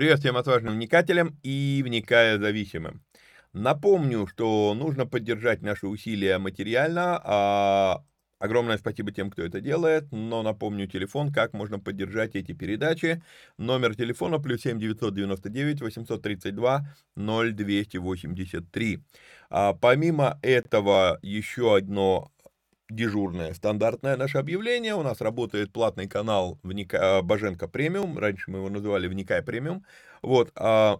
Привет всем отважным вникателям и вникая зависимым. Напомню, что нужно поддержать наши усилия материально. А огромное спасибо тем, кто это делает. Но напомню телефон, как можно поддержать эти передачи. Номер телефона плюс 7 999 832 0283. А помимо этого, еще одно дежурное стандартное наше объявление. У нас работает платный канал Вника... Боженко премиум. Раньше мы его называли Вникай премиум. Вот. А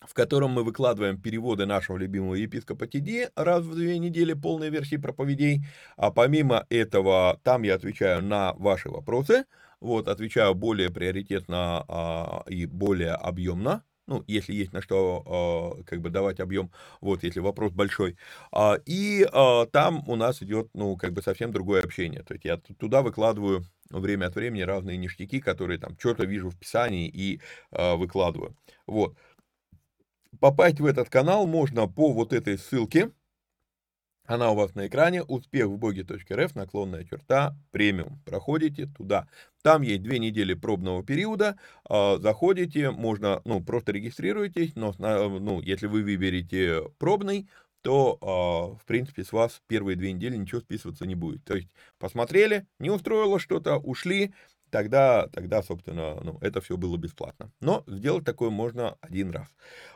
в котором мы выкладываем переводы нашего любимого епископа Тиди раз в две недели, полные версии проповедей. А помимо этого, там я отвечаю на ваши вопросы. Вот, отвечаю более приоритетно а, и более объемно ну, если есть на что э, как бы давать объем, вот, если вопрос большой. А, и э, там у нас идет, ну, как бы совсем другое общение. То есть я туда выкладываю время от времени разные ништяки, которые там что-то вижу в Писании и выкладываю. Вот. Попасть в этот канал можно по вот этой ссылке, она у вас на экране, успех в боге.рф, наклонная черта, премиум. Проходите туда. Там есть две недели пробного периода. А, заходите, можно, ну, просто регистрируйтесь, но, ну, если вы выберете пробный, то, а, в принципе, с вас первые две недели ничего списываться не будет. То есть, посмотрели, не устроило что-то, ушли, тогда, тогда, собственно, ну, это все было бесплатно. Но сделать такое можно один раз.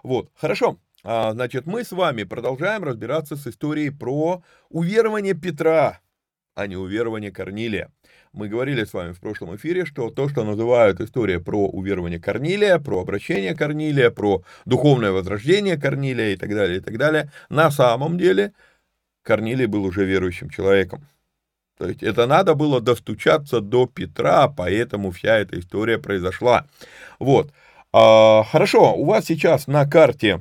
Вот, хорошо. А, значит, мы с вами продолжаем разбираться с историей про уверование Петра, а не уверование Корнилия. мы говорили с вами в прошлом эфире, что то, что называют история про уверование Корнилия, про обращение Корнилия, про духовное возрождение Корнилия и так далее, и так далее, на самом деле Корнилий был уже верующим человеком. То есть это надо было достучаться до Петра, поэтому вся эта история произошла. Вот. А, хорошо, у вас сейчас на карте,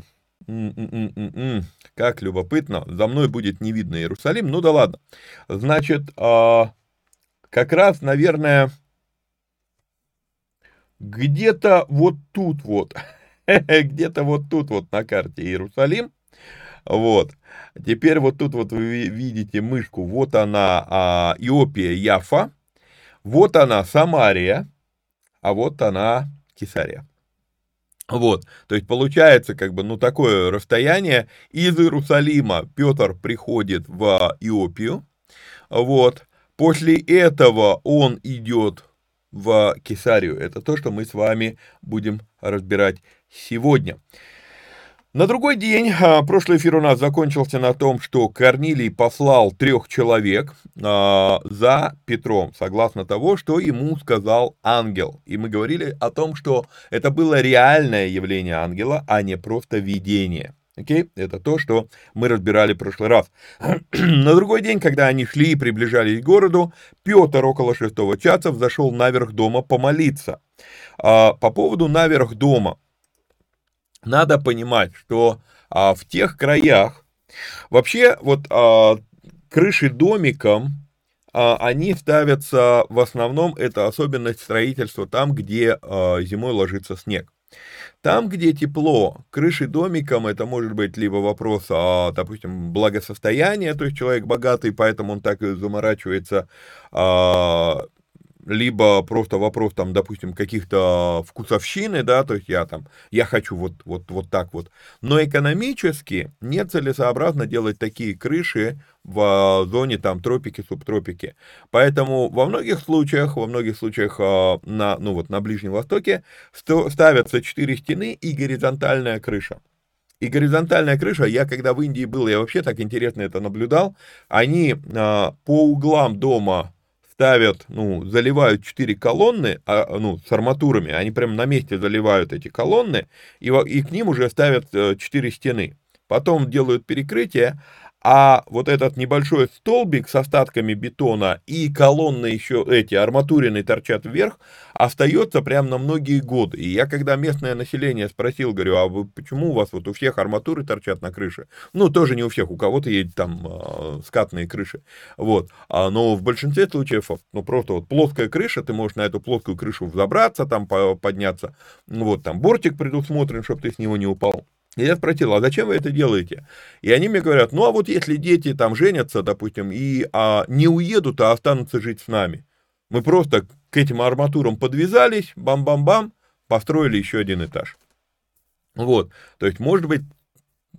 как любопытно, за мной будет не видно Иерусалим, ну да ладно. Значит, а, как раз, наверное, где-то вот тут вот, где-то вот тут вот на карте Иерусалим, вот. Теперь вот тут вот вы видите мышку, вот она а, Иопия, Яфа, вот она Самария, а вот она Кесария. Вот, то есть получается как бы, ну, такое расстояние. Из Иерусалима Петр приходит в Иопию, вот. После этого он идет в Кесарию. Это то, что мы с вами будем разбирать сегодня. На другой день, а, прошлый эфир у нас закончился на том, что Корнилий послал трех человек а, за Петром, согласно того, что ему сказал ангел. И мы говорили о том, что это было реальное явление ангела, а не просто видение. Окей? Это то, что мы разбирали в прошлый раз. На другой день, когда они шли и приближались к городу, Петр около шестого часа взошел наверх дома помолиться. А, по поводу наверх дома надо понимать, что а, в тех краях вообще вот а, крыши домиком а, они ставятся в основном это особенность строительства там, где а, зимой ложится снег. Там, где тепло, крыши домиком, это может быть либо вопрос, а, допустим, благосостояния, то есть человек богатый, поэтому он так и заморачивается а, либо просто вопрос, там, допустим, каких-то вкусовщины, да, то есть я там, я хочу вот, вот, вот так вот. Но экономически нецелесообразно делать такие крыши в зоне там тропики, субтропики. Поэтому во многих случаях, во многих случаях а, на, ну вот, на Ближнем Востоке ставятся четыре стены и горизонтальная крыша. И горизонтальная крыша, я когда в Индии был, я вообще так интересно это наблюдал, они а, по углам дома ставят, ну, заливают 4 колонны, а, ну, с арматурами, они прямо на месте заливают эти колонны, и, и к ним уже ставят 4 э, стены. Потом делают перекрытие, а вот этот небольшой столбик с остатками бетона и колонны еще эти арматурины торчат вверх, остается прям на многие годы. И я когда местное население спросил, говорю, а вы почему у вас вот у всех арматуры торчат на крыше? Ну, тоже не у всех, у кого-то есть там э, скатные крыши. Вот. А, но в большинстве случаев, ну, просто вот плоская крыша, ты можешь на эту плоскую крышу взобраться, там подняться. Вот, там бортик предусмотрен, чтобы ты с него не упал. Я спросил, а зачем вы это делаете? И они мне говорят, ну а вот если дети там женятся, допустим, и а, не уедут, а останутся жить с нами. Мы просто к этим арматурам подвязались, бам-бам-бам, построили еще один этаж. Вот, то есть, может быть,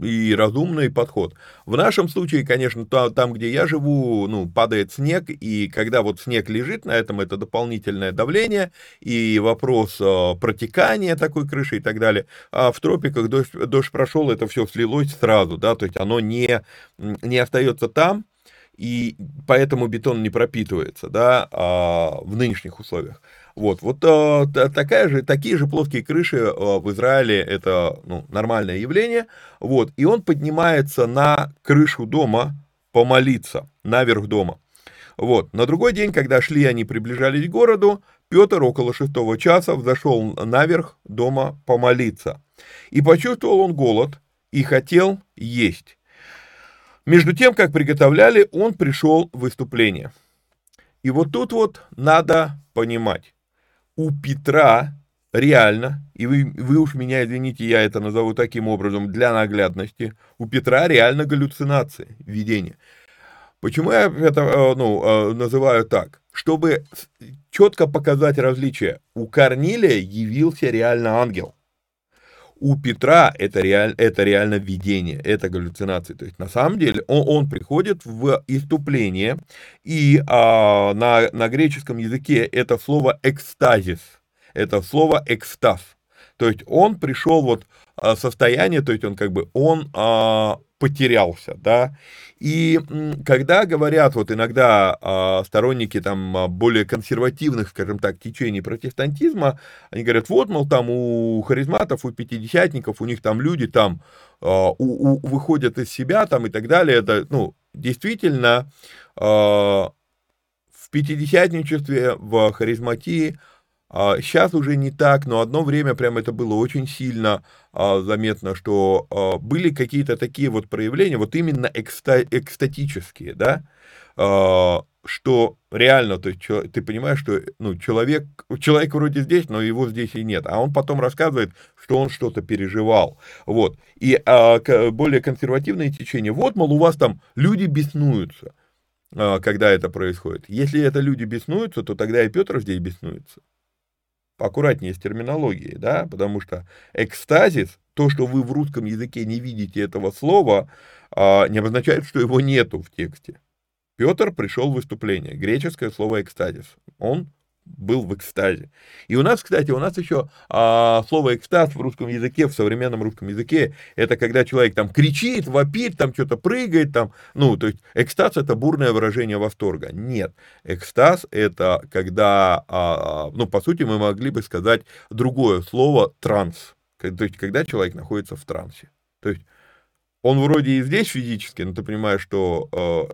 и разумный подход. В нашем случае, конечно, там, где я живу, ну, падает снег, и когда вот снег лежит на этом, это дополнительное давление, и вопрос э, протекания такой крыши и так далее. А в тропиках дождь, дождь прошел, это все слилось сразу, да, то есть оно не, не остается там, и поэтому бетон не пропитывается, да, а, в нынешних условиях. Вот, вот а, такая же, такие же плоские крыши а, в Израиле это ну, нормальное явление. Вот, и он поднимается на крышу дома помолиться, наверх дома. Вот, на другой день, когда шли они, приближались к городу, Петр около шестого часа взошел наверх дома помолиться. И почувствовал он голод и хотел есть. Между тем, как приготовляли, он пришел в выступление. И вот тут вот надо понимать, у Петра реально, и вы, вы уж меня извините, я это назову таким образом для наглядности, у Петра реально галлюцинации, видения. Почему я это э, ну, э, называю так? Чтобы четко показать различие. У Корнилия явился реально ангел. У Петра это, реаль, это реально видение, это галлюцинации. То есть на самом деле он, он приходит в иступление, и а, на, на греческом языке это слово экстазис, это слово экстаз. То есть он пришел вот состояние, то есть он как бы, он а, потерялся, да. И когда говорят вот иногда а, сторонники там а, более консервативных, скажем так, течений протестантизма, они говорят, вот, мол, там у харизматов, у пятидесятников, у них там люди там а, у, у, выходят из себя там и так далее, это, ну, действительно, в пятидесятничестве, в харизматии Сейчас уже не так, но одно время прям это было очень сильно а, заметно, что а, были какие-то такие вот проявления, вот именно экста, экстатические, да, а, что реально, то есть ты понимаешь, что ну, человек, человек вроде здесь, но его здесь и нет, а он потом рассказывает, что он что-то переживал, вот, и а, более консервативные течения, вот, мол, у вас там люди беснуются, а, когда это происходит, если это люди беснуются, то тогда и Петр здесь беснуется, аккуратнее с терминологией, да, потому что экстазис, то, что вы в русском языке не видите этого слова, а, не обозначает, что его нету в тексте. Петр пришел в выступление, греческое слово экстазис. Он был в экстазе. И у нас, кстати, у нас еще а, слово экстаз в русском языке, в современном русском языке, это когда человек там кричит, вопит, там что-то прыгает, там, ну, то есть экстаз это бурное выражение восторга. Нет, экстаз это когда, а, ну, по сути, мы могли бы сказать другое слово транс, то есть когда человек находится в трансе. То есть он вроде и здесь физически, но ты понимаешь, что а,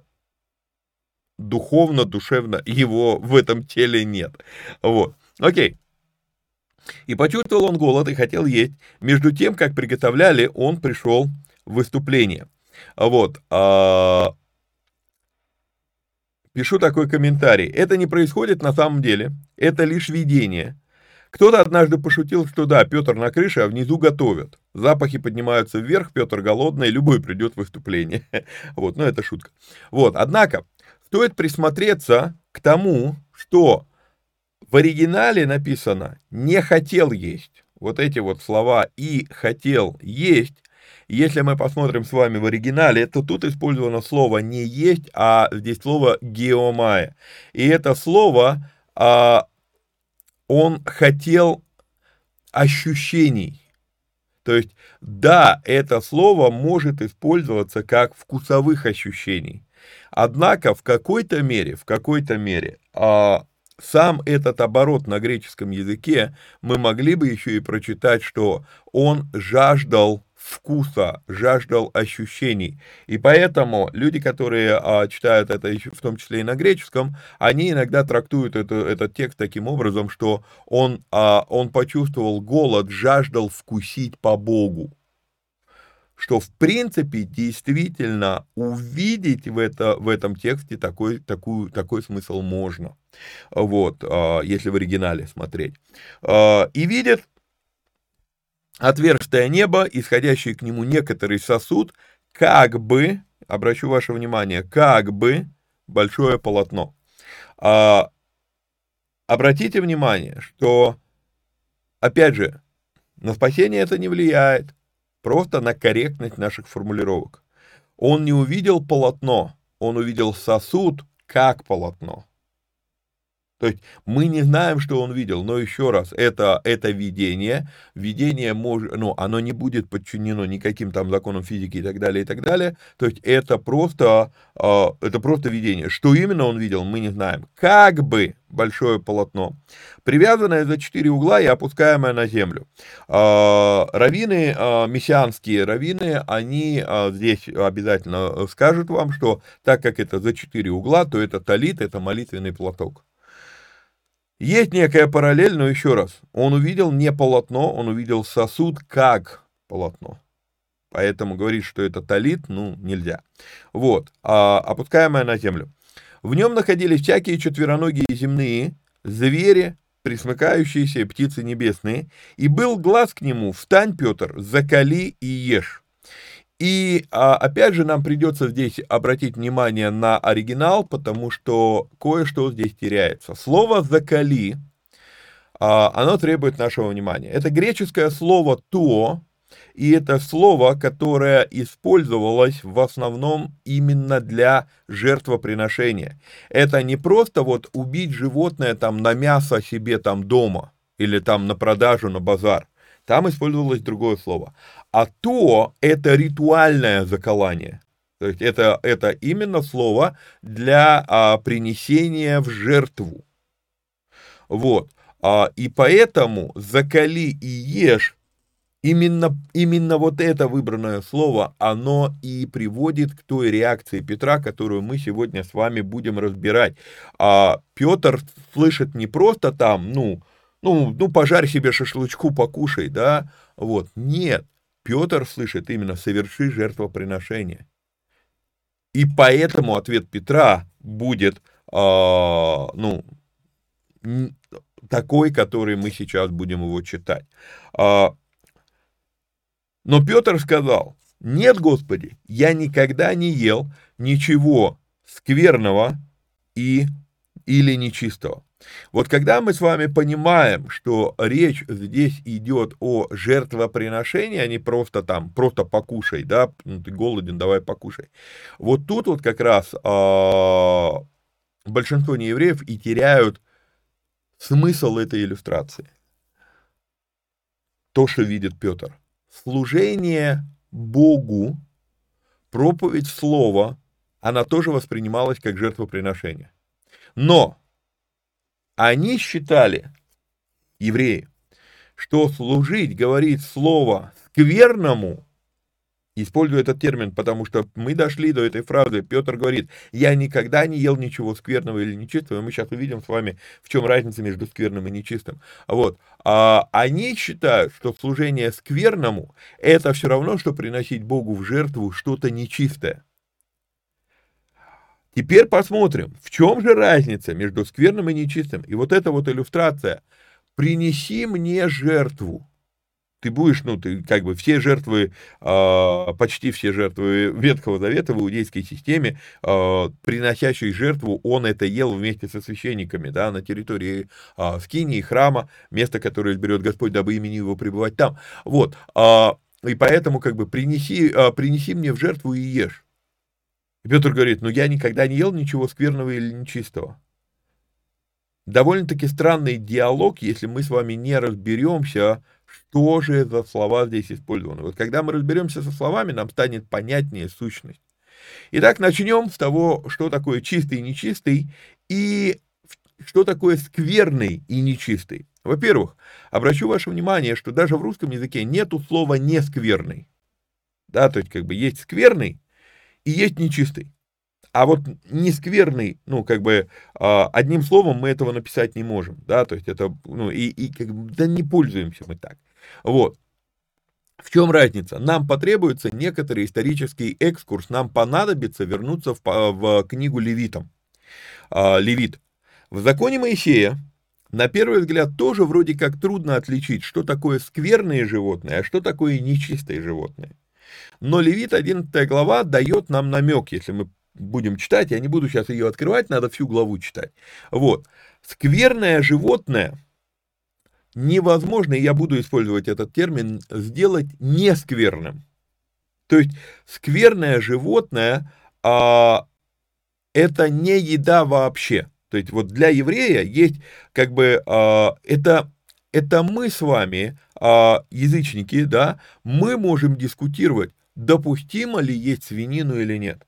духовно, душевно его в этом теле нет. Вот. Окей. И почувствовал он голод и хотел есть. Между тем, как приготовляли, он пришел в выступление. Вот. А... Пишу такой комментарий. Это не происходит на самом деле. Это лишь видение. Кто-то однажды пошутил, что да, Петр на крыше, а внизу готовят. Запахи поднимаются вверх, Петр голодный, любой придет в выступление. Вот, ну это шутка. Вот, однако, стоит присмотреться к тому, что в оригинале написано «не хотел есть». Вот эти вот слова «и хотел есть». Если мы посмотрим с вами в оригинале, то тут использовано слово «не есть», а здесь слово «геомая». И это слово, а, он хотел ощущений. То есть, да, это слово может использоваться как вкусовых ощущений. Однако в какой-то мере, в какой-то мере, а, сам этот оборот на греческом языке мы могли бы еще и прочитать, что он жаждал вкуса, жаждал ощущений. И поэтому люди, которые а, читают это в том числе и на греческом, они иногда трактуют это, этот текст таким образом, что он, а, он почувствовал голод, жаждал вкусить по Богу что в принципе действительно увидеть в, это, в этом тексте такой, такую, такой смысл можно, вот, а, если в оригинале смотреть. А, и видит отверстое небо, исходящий к нему некоторый сосуд, как бы, обращу ваше внимание, как бы большое полотно. А, обратите внимание, что, опять же, на спасение это не влияет, просто на корректность наших формулировок. Он не увидел полотно, он увидел сосуд как полотно. То есть мы не знаем, что он видел, но еще раз, это, это видение, видение может, ну, оно не будет подчинено никаким там законам физики и так далее, и так далее, то есть это просто, э, это просто видение. Что именно он видел, мы не знаем. Как бы большое полотно, привязанное за четыре угла и опускаемое на землю. Э, раввины, э, мессианские раввины, они э, здесь обязательно скажут вам, что так как это за четыре угла, то это талит, это молитвенный платок. Есть некая параллель, но еще раз, он увидел не полотно, он увидел сосуд как полотно. Поэтому говорить, что это талит, ну, нельзя. Вот, а, опускаемое на землю. В нем находились всякие четвероногие земные, звери, присмыкающиеся птицы небесные, и был глаз к нему, встань, Петр, закали и ешь. И а, опять же нам придется здесь обратить внимание на оригинал, потому что кое-что здесь теряется. Слово «закали», а, оно требует нашего внимания. Это греческое слово «то», и это слово, которое использовалось в основном именно для жертвоприношения. Это не просто вот убить животное там на мясо себе там дома или там на продажу, на базар. Там использовалось другое слово. А то – это ритуальное заколание. То есть это, это именно слово для а, принесения в жертву. Вот. А, и поэтому «закали и ешь» Именно, именно вот это выбранное слово, оно и приводит к той реакции Петра, которую мы сегодня с вами будем разбирать. А Петр слышит не просто там, ну, ну, ну, пожарь себе шашлычку, покушай, да, вот, нет, Петр слышит именно соверши жертвоприношение. И поэтому ответ Петра будет, э, ну, такой, который мы сейчас будем его читать. А, но Петр сказал, нет, Господи, я никогда не ел ничего скверного и, или нечистого. Вот когда мы с вами понимаем, что речь здесь идет о жертвоприношении, а не просто там, просто покушай, да, ну, ты голоден, давай покушай. Вот тут вот как раз э, большинство неевреев и теряют смысл этой иллюстрации. То, что видит Петр служение Богу, проповедь слова, она тоже воспринималась как жертвоприношение. Но они считали, евреи, что служить, говорить слово скверному Использую этот термин, потому что мы дошли до этой фразы. Петр говорит, я никогда не ел ничего скверного или нечистого. Мы сейчас увидим с вами, в чем разница между скверным и нечистым. Вот. А они считают, что служение скверному – это все равно, что приносить Богу в жертву что-то нечистое. Теперь посмотрим, в чем же разница между скверным и нечистым. И вот эта вот иллюстрация. «Принеси мне жертву» ты будешь, ну, ты как бы все жертвы, э, почти все жертвы Ветхого Завета в иудейской системе, э, приносящие жертву, он это ел вместе со священниками, да, на территории э, Скинии, храма, место, которое изберет Господь, дабы имени его пребывать там. Вот, и поэтому как бы принеси, принеси мне в жертву и ешь. И Петр говорит, ну я никогда не ел ничего скверного или нечистого. Довольно-таки странный диалог, если мы с вами не разберемся, что же за слова здесь использованы. Вот когда мы разберемся со словами, нам станет понятнее сущность. Итак, начнем с того, что такое чистый и нечистый, и что такое скверный и нечистый. Во-первых, обращу ваше внимание, что даже в русском языке нету слова «нескверный». Да, то есть как бы есть скверный и есть нечистый. А вот нескверный, ну, как бы, а, одним словом мы этого написать не можем, да, то есть это, ну, и, и как бы, да не пользуемся мы так. Вот. В чем разница? Нам потребуется некоторый исторический экскурс, нам понадобится вернуться в, в книгу Левитам. А, Левит. В законе Моисея, на первый взгляд, тоже вроде как трудно отличить, что такое скверные животные, а что такое нечистые животные. Но Левит 11 глава дает нам намек, если мы будем читать, я не буду сейчас ее открывать, надо всю главу читать. Вот. Скверное животное невозможно, и я буду использовать этот термин, сделать нескверным. То есть скверное животное а, это не еда вообще. То есть вот для еврея есть как бы а, это это мы с вами а, язычники, да, мы можем дискутировать, допустимо ли есть свинину или нет.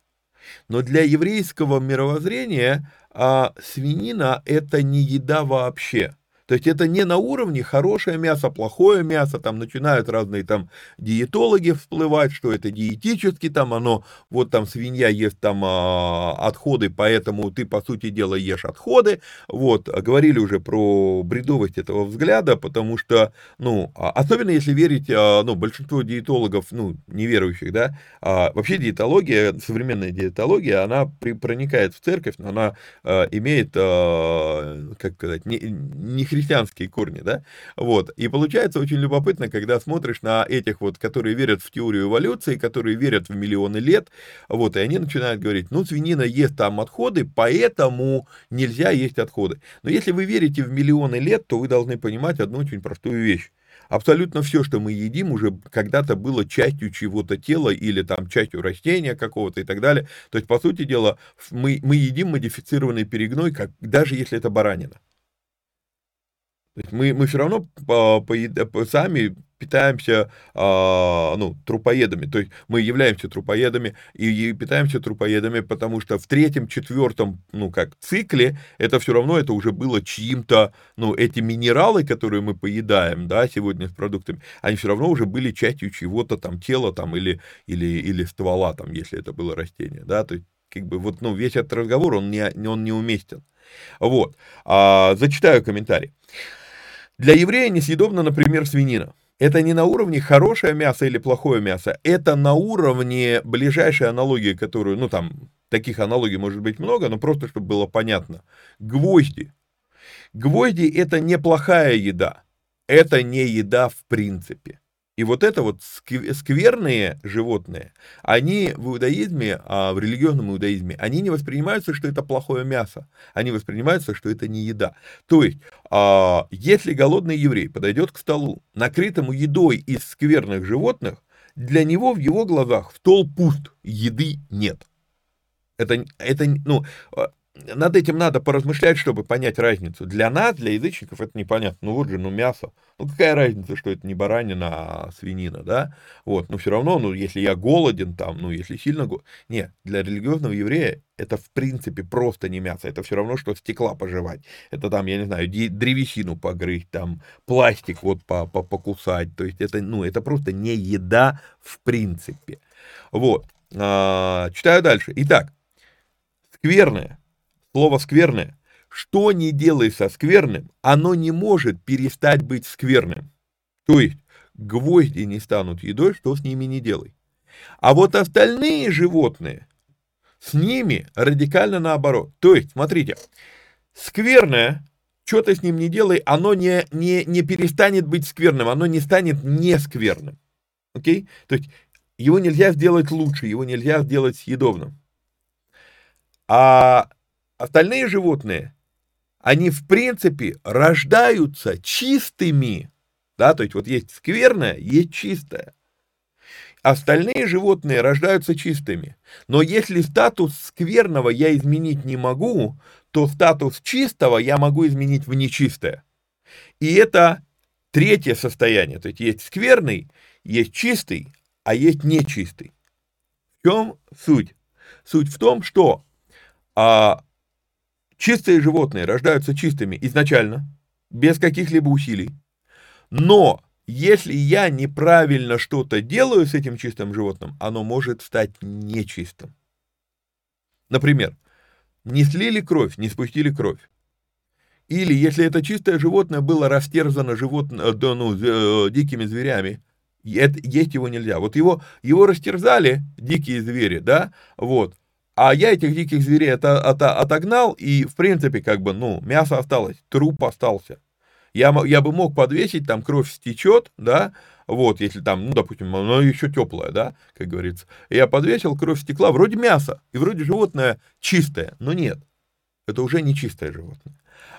Но для еврейского мировоззрения а, свинина это не еда вообще. То есть это не на уровне хорошее мясо, плохое мясо, там начинают разные там диетологи всплывать, что это диетически там оно, вот там свинья ест там а, отходы, поэтому ты по сути дела ешь отходы, вот, говорили уже про бредовость этого взгляда, потому что, ну, а, особенно если верить, а, ну, большинство диетологов, ну, неверующих, да, а, вообще диетология, современная диетология, она при, проникает в церковь, но она а, имеет, а, как сказать, не, не христианские корни, да, вот, и получается очень любопытно, когда смотришь на этих вот, которые верят в теорию эволюции, которые верят в миллионы лет, вот, и они начинают говорить, ну, свинина ест там отходы, поэтому нельзя есть отходы. Но если вы верите в миллионы лет, то вы должны понимать одну очень простую вещь. Абсолютно все, что мы едим, уже когда-то было частью чего-то тела или там частью растения какого-то и так далее. То есть, по сути дела, мы, мы едим модифицированный перегной, как, даже если это баранина. То есть мы, мы все равно по, по, сами питаемся, а, ну, трупоедами, то есть мы являемся трупоедами и, и питаемся трупоедами, потому что в третьем, четвертом, ну, как цикле, это все равно, это уже было чьим-то, ну, эти минералы, которые мы поедаем, да, сегодня с продуктами, они все равно уже были частью чего-то там, тела там или, или, или ствола там, если это было растение, да, то есть как бы вот, ну, весь этот разговор, он не, он не уместен. Вот, а, зачитаю комментарий. Для еврея несъедобна, например, свинина. Это не на уровне хорошее мясо или плохое мясо, это на уровне ближайшей аналогии, которую, ну там, таких аналогий может быть много, но просто, чтобы было понятно. Гвозди. Гвозди это неплохая еда, это не еда в принципе. И вот это вот скверные животные, они в иудаизме, а в религиозном иудаизме, они не воспринимаются, что это плохое мясо. Они воспринимаются, что это не еда. То есть, а, если голодный еврей подойдет к столу, накрытому едой из скверных животных, для него в его глазах стол пуст, еды нет. Это, это, ну, а, над этим надо поразмышлять, чтобы понять разницу. Для нас, для язычников, это непонятно. Ну вот же, ну мясо. Ну какая разница, что это не баранина, а свинина, да? Вот, но все равно, ну если я голоден там, ну если сильно голоден. Нет, для религиозного еврея это в принципе просто не мясо. Это все равно, что стекла пожевать. Это там, я не знаю, древесину погрызть, там пластик вот покусать. То есть это, ну это просто не еда в принципе. Вот. А, читаю дальше. Итак, скверное Слово «скверное». Что не делай со скверным, оно не может перестать быть скверным. То есть, гвозди не станут едой, что с ними не делай. А вот остальные животные, с ними радикально наоборот. То есть, смотрите, скверное, что ты с ним не делай, оно не, не, не перестанет быть скверным, оно не станет не скверным. Окей? То есть, его нельзя сделать лучше, его нельзя сделать съедобным. А Остальные животные, они в принципе рождаются чистыми. Да, то есть вот есть скверное, есть чистое. Остальные животные рождаются чистыми. Но если статус скверного я изменить не могу, то статус чистого я могу изменить в нечистое. И это третье состояние. То есть есть скверный, есть чистый, а есть нечистый. В чем суть? Суть в том, что а, Чистые животные рождаются чистыми изначально, без каких-либо усилий. Но если я неправильно что-то делаю с этим чистым животным, оно может стать нечистым. Например, не слили кровь, не спустили кровь. Или если это чистое животное было растерзано животное, э, ну, э, дикими зверями, есть его нельзя. Вот его, его растерзали дикие звери, да, вот, а я этих диких зверей это, это, отогнал, и, в принципе, как бы, ну, мясо осталось, труп остался. Я, я бы мог подвесить, там кровь стечет, да, вот, если там, ну, допустим, оно еще теплое, да, как говорится. Я подвесил, кровь стекла, вроде мясо, и вроде животное чистое, но нет, это уже не чистое животное.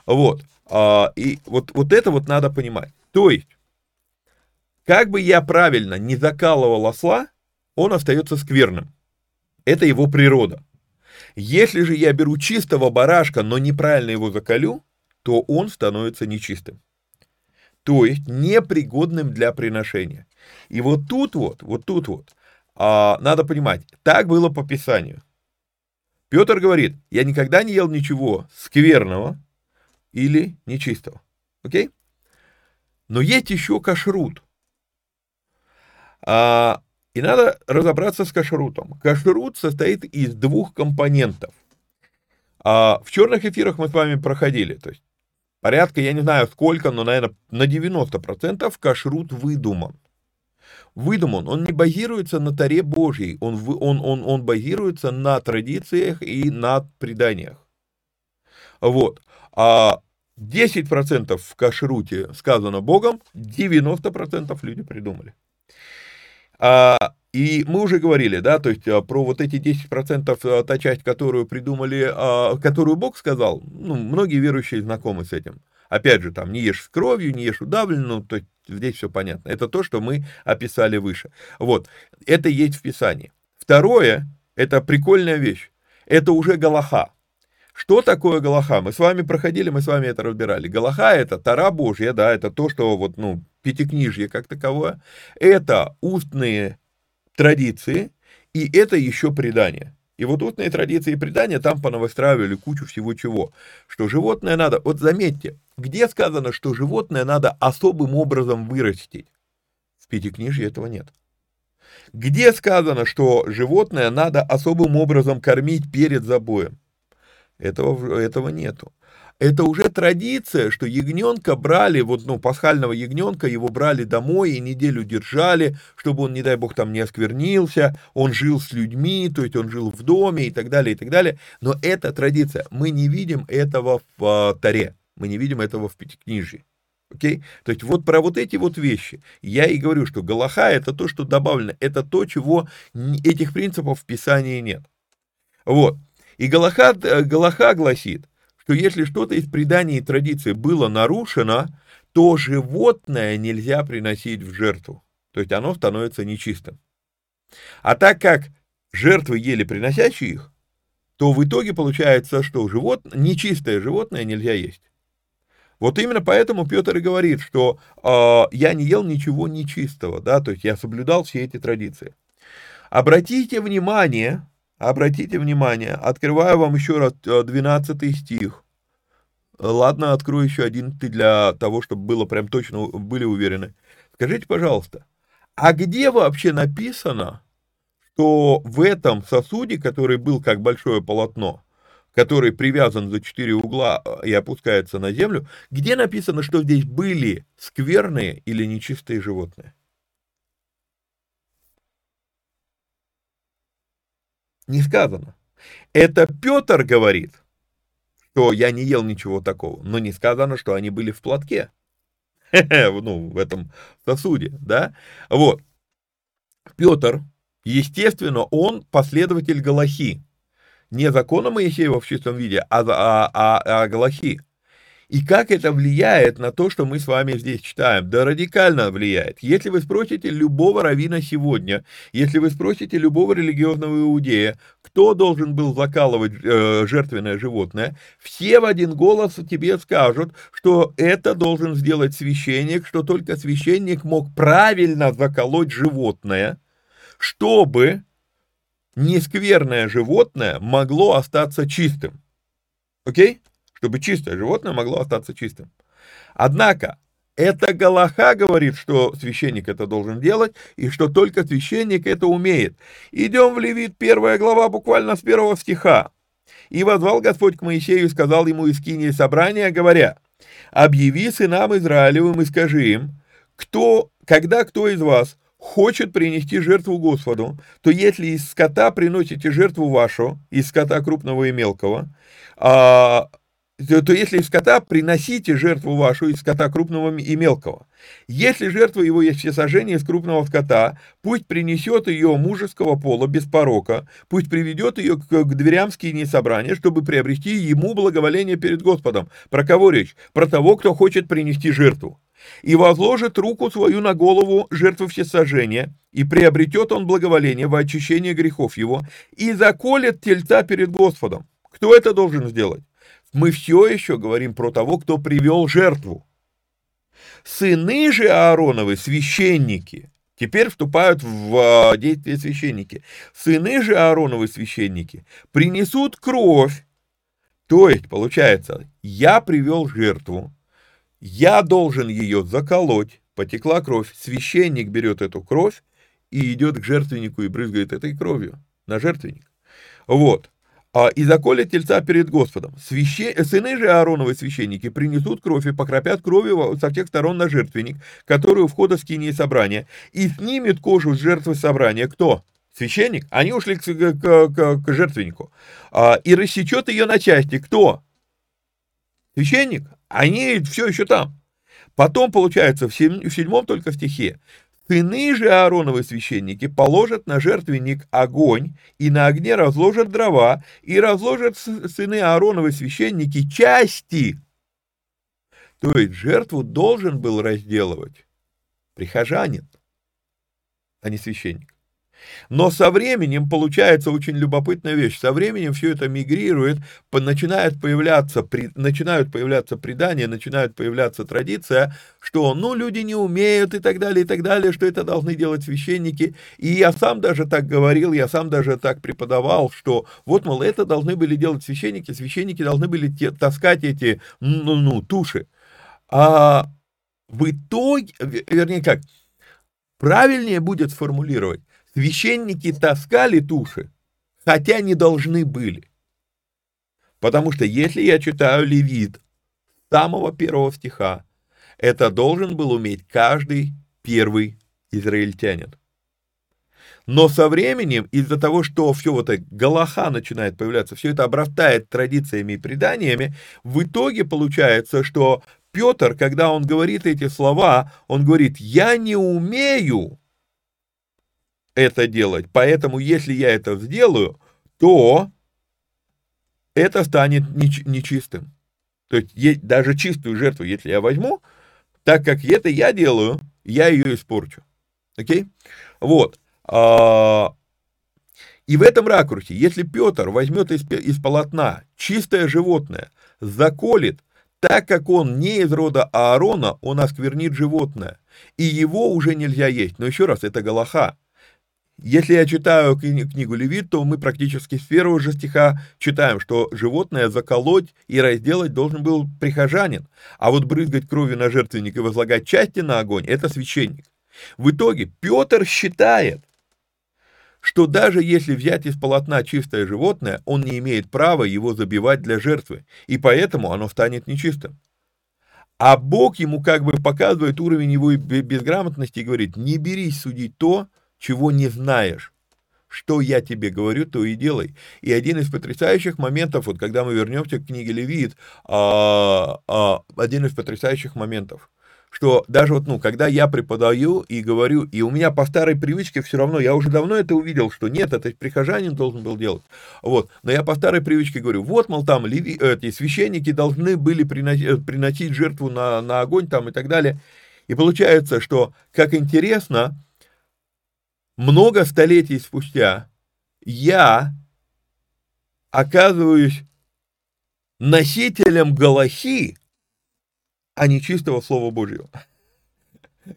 Вот, а, и вот, вот это вот надо понимать. То есть, как бы я правильно не закалывал осла, он остается скверным. Это его природа. Если же я беру чистого барашка, но неправильно его закалю, то он становится нечистым. То есть непригодным для приношения. И вот тут вот, вот тут вот, а, надо понимать, так было по Писанию. Петр говорит, я никогда не ел ничего скверного или нечистого. Окей? Но есть еще кашрут. А, и надо разобраться с кашрутом. Кашрут состоит из двух компонентов. А в черных эфирах мы с вами проходили, то есть порядка, я не знаю сколько, но, наверное, на 90% кашрут выдуман. Выдуман, он не базируется на Таре Божьей, он, он, он, он базируется на традициях и на преданиях. Вот. А 10% в кашруте сказано Богом, 90% люди придумали. А, и мы уже говорили, да, то есть а, про вот эти 10%, а, та часть, которую придумали, которую Бог сказал, ну, многие верующие знакомы с этим. Опять же, там, не ешь с кровью, не ешь удавленную, то есть здесь все понятно. Это то, что мы описали выше. Вот, это есть в Писании. Второе, это прикольная вещь, это уже Галаха. Что такое Галаха? Мы с вами проходили, мы с вами это разбирали. Галаха это Тара Божья, да, это то, что вот, ну, пятикнижье как таковое, это устные традиции, и это еще предание. И вот устные традиции и предания там понавыстраивали кучу всего чего. Что животное надо, вот заметьте, где сказано, что животное надо особым образом вырастить? В Пятикнижье этого нет. Где сказано, что животное надо особым образом кормить перед забоем? Этого, этого нету это уже традиция, что ягненка брали, вот, ну, пасхального ягненка, его брали домой и неделю держали, чтобы он, не дай бог, там не осквернился, он жил с людьми, то есть он жил в доме и так далее, и так далее. Но это традиция. Мы не видим этого в а, Таре, мы не видим этого в Пятикнижии. Окей? Okay? То есть вот про вот эти вот вещи я и говорю, что Галаха это то, что добавлено, это то, чего этих принципов в Писании нет. Вот. И Галаха, э, Галаха гласит, что если что-то из преданий и традиций было нарушено, то животное нельзя приносить в жертву. То есть оно становится нечистым. А так как жертвы ели приносящие их, то в итоге получается, что животное, нечистое животное нельзя есть. Вот именно поэтому Петр и говорит, что э, я не ел ничего нечистого, да, то есть я соблюдал все эти традиции. Обратите внимание, Обратите внимание, открываю вам еще раз 12 э, стих. Ладно, открою еще один для того, чтобы было прям точно, были уверены. Скажите, пожалуйста, а где вообще написано, что в этом сосуде, который был как большое полотно, который привязан за четыре угла э, и опускается на землю, где написано, что здесь были скверные или нечистые животные? Не сказано. Это Петр говорит, что я не ел ничего такого, но не сказано, что они были в платке. Ну, в этом сосуде, да? Вот. Петр, естественно, он последователь Галахи. Не закона Моисеева в чистом виде, а, а, а, а Галахи. И как это влияет на то, что мы с вами здесь читаем? Да радикально влияет. Если вы спросите любого равина сегодня, если вы спросите любого религиозного иудея, кто должен был закалывать э, жертвенное животное, все в один голос тебе скажут, что это должен сделать священник, что только священник мог правильно заколоть животное, чтобы нескверное животное могло остаться чистым. Окей? Okay? Чтобы чистое животное могло остаться чистым. Однако, это Галаха говорит, что священник это должен делать, и что только священник это умеет. Идем в Левит, первая глава, буквально с первого стиха. «И возвал Господь к Моисею и сказал ему из кинии собрания, говоря, «Объяви сынам Израилевым и скажи им, кто, когда кто из вас хочет принести жертву Господу, то если из скота приносите жертву вашу, из скота крупного и мелкого, а, то если из скота, приносите жертву вашу из скота крупного и мелкого. Если жертва его есть всесожжение из крупного скота, пусть принесет ее мужеского пола без порока, пусть приведет ее к, к дверям скинии собрания, чтобы приобрести ему благоволение перед Господом. Про кого речь? Про того, кто хочет принести жертву. И возложит руку свою на голову жертвы всесожжения, и приобретет он благоволение во очищение грехов его, и заколет тельца перед Господом. Кто это должен сделать? Мы все еще говорим про того, кто привел жертву. Сыны же Аароновы, священники, теперь вступают в а, действие священники. Сыны же Аароновы, священники, принесут кровь. То есть, получается, я привел жертву, я должен ее заколоть, потекла кровь, священник берет эту кровь и идет к жертвеннику и брызгает этой кровью на жертвенник. Вот. А, и заколят тельца перед Господом. Свяще... Сыны же Аароновы священники принесут кровь и покропят кровью со всех сторон на жертвенник, который у входа в скинии собрания, и снимет кожу с жертвы собрания. Кто? Священник? Они ушли к, к, к, к жертвеннику. А, и рассечет ее на части. Кто? Священник? Они все еще там. Потом, получается, в седьмом только стихе, Сыны же Аароновы священники положат на жертвенник огонь, и на огне разложат дрова, и разложат сыны Аароновы священники части. То есть жертву должен был разделывать прихожанин, а не священник. Но со временем получается очень любопытная вещь. Со временем все это мигрирует, начинает появляться, начинают появляться предания, начинает появляться традиция, что, ну, люди не умеют и так далее, и так далее, что это должны делать священники. И я сам даже так говорил, я сам даже так преподавал, что вот, мол, это должны были делать священники, священники должны были те, таскать эти, ну, ну, туши. А в итоге, вернее как, правильнее будет сформулировать, священники таскали туши, хотя не должны были. Потому что если я читаю Левит с самого первого стиха, это должен был уметь каждый первый израильтянин. Но со временем, из-за того, что все вот это галаха начинает появляться, все это обрастает традициями и преданиями, в итоге получается, что Петр, когда он говорит эти слова, он говорит, я не умею это делать. Поэтому, если я это сделаю, то это станет нечистым. То есть даже чистую жертву, если я возьму, так как это я делаю, я ее испорчу. Окей? Вот. А, и в этом ракурсе, если Петр возьмет из, из полотна чистое животное, заколет, так как он не из рода Аарона, он осквернит животное, и его уже нельзя есть. Но еще раз, это Галаха. Если я читаю книгу Левит, то мы практически с первого же стиха читаем, что животное заколоть и разделать должен был прихожанин, а вот брызгать кровью на жертвенник и возлагать части на огонь – это священник. В итоге Петр считает, что даже если взять из полотна чистое животное, он не имеет права его забивать для жертвы, и поэтому оно станет нечистым. А Бог ему как бы показывает уровень его безграмотности и говорит, не берись судить то, чего не знаешь. Что я тебе говорю, то и делай. И один из потрясающих моментов, вот когда мы вернемся к книге Левит, а, а, один из потрясающих моментов, что даже вот, ну, когда я преподаю и говорю, и у меня по старой привычке все равно, я уже давно это увидел, что нет, это прихожанин должен был делать, вот, но я по старой привычке говорю, вот, мол, там леви, эти священники должны были приносить, э, приносить жертву на, на огонь там и так далее, и получается, что, как интересно, много столетий спустя я оказываюсь носителем Галахи, а не чистого Слова Божьего.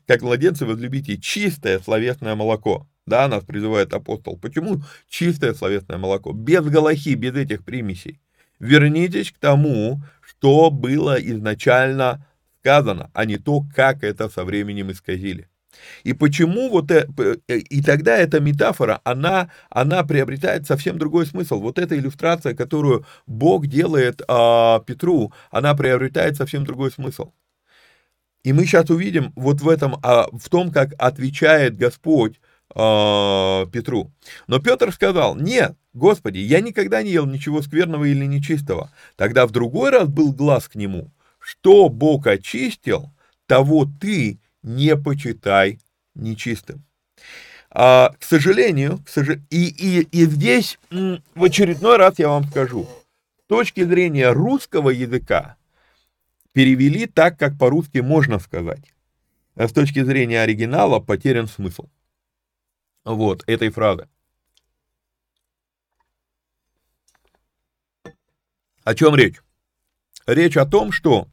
Как младенцы возлюбите чистое словесное молоко. Да, нас призывает апостол. Почему чистое словесное молоко? Без Галахи, без этих примесей. Вернитесь к тому, что было изначально сказано, а не то, как это со временем исказили. И почему вот это, э, и тогда эта метафора, она, она приобретает совсем другой смысл. Вот эта иллюстрация, которую Бог делает а, Петру, она приобретает совсем другой смысл. И мы сейчас увидим вот в этом, а, в том, как отвечает Господь а, Петру. Но Петр сказал, нет, Господи, я никогда не ел ничего скверного или нечистого. Тогда в другой раз был глаз к нему. Что Бог очистил, того ты не почитай нечистым. А, к сожалению, к сож... и, и, и здесь в очередной раз я вам скажу, с точки зрения русского языка перевели так, как по-русски можно сказать. А с точки зрения оригинала потерян смысл. Вот, этой фразы. О чем речь? Речь о том, что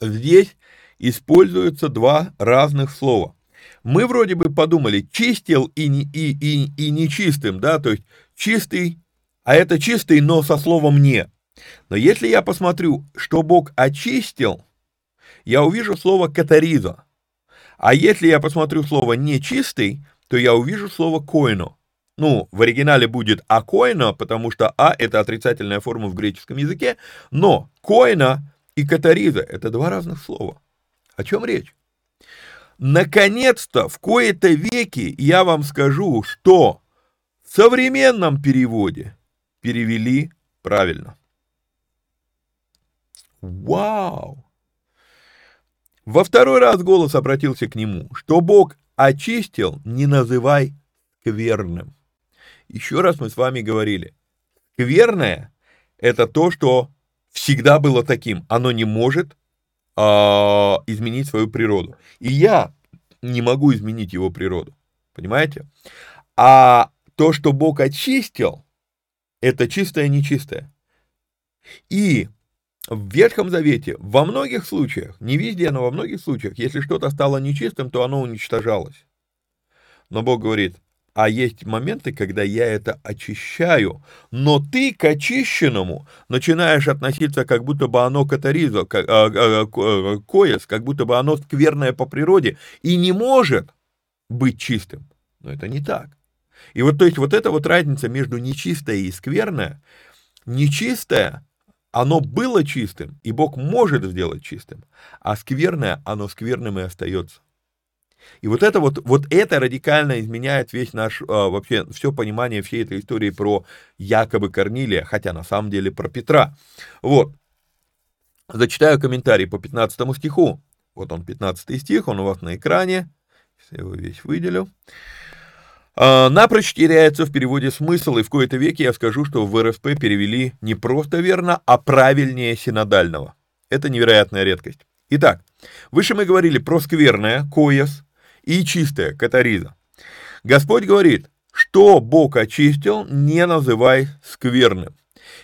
здесь используются два разных слова. Мы вроде бы подумали, чистил и, не, и, и, и нечистым, да, то есть чистый, а это чистый, но со словом «не». Но если я посмотрю, что Бог очистил, я увижу слово «катариза». А если я посмотрю слово «нечистый», то я увижу слово «койно». Ну, в оригинале будет «акойно», потому что «а» — это отрицательная форма в греческом языке, но «койно» и «катариза» — это два разных слова. О чем речь? Наконец-то, в кои-то веки я вам скажу, что в современном переводе перевели правильно. Вау! Во второй раз голос обратился к нему, что Бог очистил, не называй скверным. Еще раз мы с вами говорили, скверное – это то, что всегда было таким, оно не может а, изменить свою природу. И я не могу изменить его природу. Понимаете? А то, что Бог очистил, это чистое нечистое. И в Ветхом Завете во многих случаях, не везде, но во многих случаях, если что-то стало нечистым, то оно уничтожалось. Но Бог говорит, а есть моменты, когда я это очищаю, но ты к очищенному начинаешь относиться, как будто бы оно катаризо, как, а, а, а, коес, как будто бы оно скверное по природе и не может быть чистым. Но это не так. И вот, то есть, вот эта вот разница между нечистое и скверное, нечистое оно было чистым, и Бог может сделать чистым, а скверное, оно скверным и остается. И вот это вот, вот это радикально изменяет весь наш, а, вообще, все понимание всей этой истории про якобы Корнилия, хотя на самом деле про Петра. Вот. Зачитаю комментарий по 15 стиху. Вот он, 15 стих, он у вас на экране. Сейчас я его весь выделю. А, напрочь теряется в переводе смысл, и в кои-то веке я скажу, что в РСП перевели не просто верно, а правильнее синодального. Это невероятная редкость. Итак, выше мы говорили про скверное, коес, и чистое, катариза. Господь говорит, что Бог очистил, не называй скверным.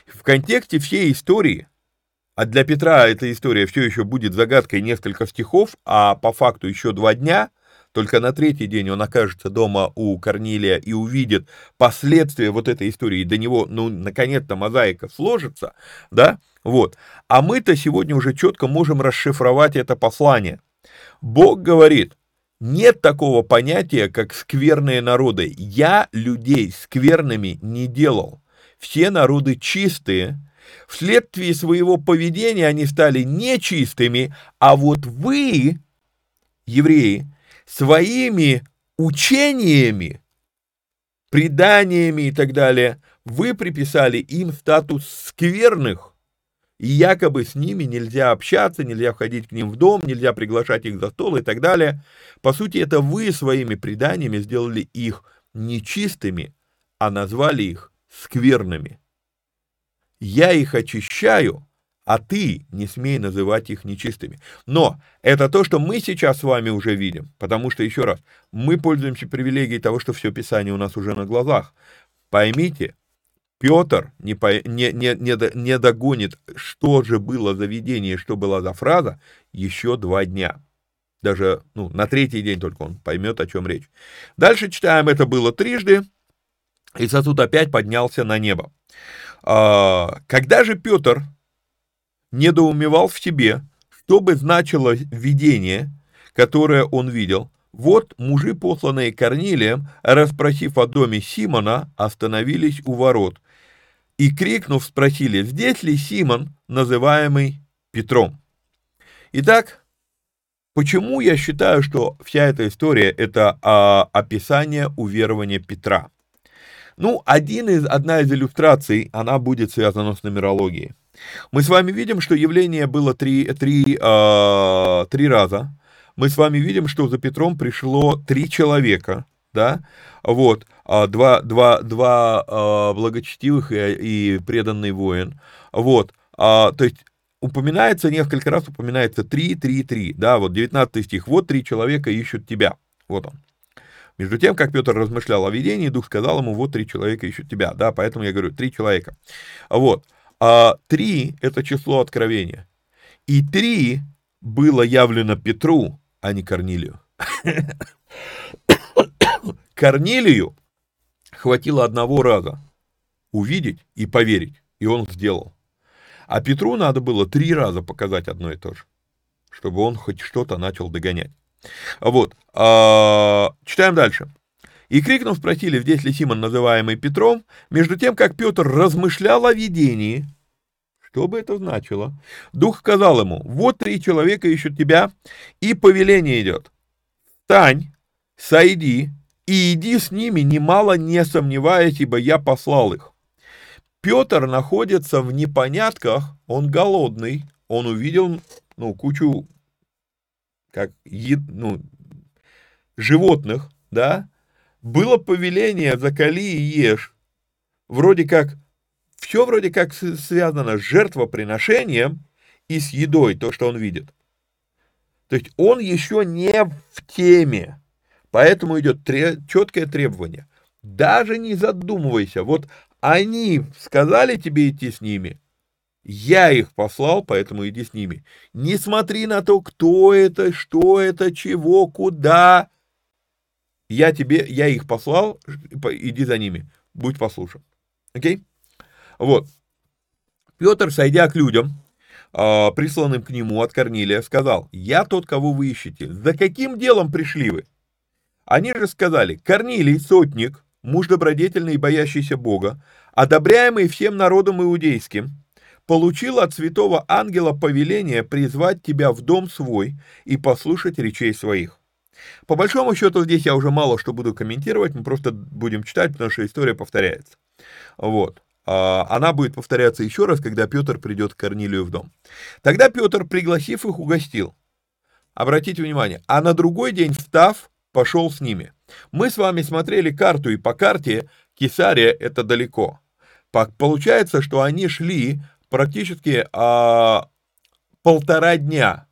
В контексте всей истории, а для Петра эта история все еще будет загадкой несколько стихов, а по факту еще два дня – только на третий день он окажется дома у Корнилия и увидит последствия вот этой истории, и до него, ну, наконец-то мозаика сложится, да, вот. А мы-то сегодня уже четко можем расшифровать это послание. Бог говорит, нет такого понятия, как скверные народы. Я людей скверными не делал. Все народы чистые, Вследствие своего поведения они стали нечистыми, а вот вы, евреи, своими учениями, преданиями и так далее, вы приписали им статус скверных, и якобы с ними нельзя общаться, нельзя входить к ним в дом, нельзя приглашать их за стол и так далее. По сути, это вы своими преданиями сделали их нечистыми, а назвали их скверными. Я их очищаю, а ты не смей называть их нечистыми. Но это то, что мы сейчас с вами уже видим, потому что, еще раз, мы пользуемся привилегией того, что все Писание у нас уже на глазах. Поймите, Петр не, по, не, не, не, не догонит, что же было за видение, что была за фраза, еще два дня. Даже ну, на третий день только он поймет, о чем речь. Дальше читаем, это было трижды, и сосуд опять поднялся на небо. А, когда же Петр недоумевал в себе, что бы значило видение, которое он видел. Вот мужи, посланные Корнилием, расспросив о доме Симона, остановились у ворот и, крикнув, спросили, здесь ли Симон, называемый Петром. Итак, почему я считаю, что вся эта история – это а, описание уверования Петра? Ну, один из, одна из иллюстраций, она будет связана с нумерологией. Мы с вами видим, что явление было три, три, э, три раза. Мы с вами видим, что за Петром пришло три человека, да, вот, а, два, два, два э, благочестивых и, и преданный воин, вот, а, то есть упоминается несколько раз, упоминается три, три, три, да, вот 19 стих, вот три человека ищут тебя, вот он. Между тем, как Петр размышлял о видении, Дух сказал ему, вот три человека ищут тебя, да, поэтому я говорю, три человека, вот, а три – это число откровения. И три было явлено Петру, а не Корнилию. Корнилию хватило одного раза увидеть и поверить, и он сделал. А Петру надо было три раза показать одно и то же, чтобы он хоть что-то начал догонять. Вот. А, читаем дальше. И крикнув, спросили, здесь ли Симон, называемый Петром, между тем, как Петр размышлял о видении, что бы это значило, Дух сказал ему, вот три человека ищут тебя, и повеление идет. Встань, сойди, и иди с ними, немало не сомневаясь, ибо я послал их. Петр находится в непонятках, он голодный, он увидел, ну, кучу, как, ну, животных, да, было повеление «закали и ешь». Вроде как, все вроде как связано с жертвоприношением и с едой, то, что он видит. То есть он еще не в теме. Поэтому идет четкое требование. Даже не задумывайся. Вот они сказали тебе идти с ними, я их послал, поэтому иди с ними. Не смотри на то, кто это, что это, чего, куда. Я тебе, я их послал, иди за ними, будь послушен. Окей? Вот. Петр, сойдя к людям, а, присланным к нему от Корнилия, сказал, «Я тот, кого вы ищете. За каким делом пришли вы?» Они же сказали, «Корнилий, сотник, муж добродетельный и боящийся Бога, одобряемый всем народом иудейским, получил от святого ангела повеление призвать тебя в дом свой и послушать речей своих. По большому счету здесь я уже мало что буду комментировать, мы просто будем читать, потому что история повторяется. Вот. А, она будет повторяться еще раз, когда Петр придет к Корнилию в дом. Тогда Петр, пригласив их, угостил. Обратите внимание, а на другой день, встав, пошел с ними. Мы с вами смотрели карту, и по карте Кесария это далеко. Получается, что они шли практически а, полтора дня.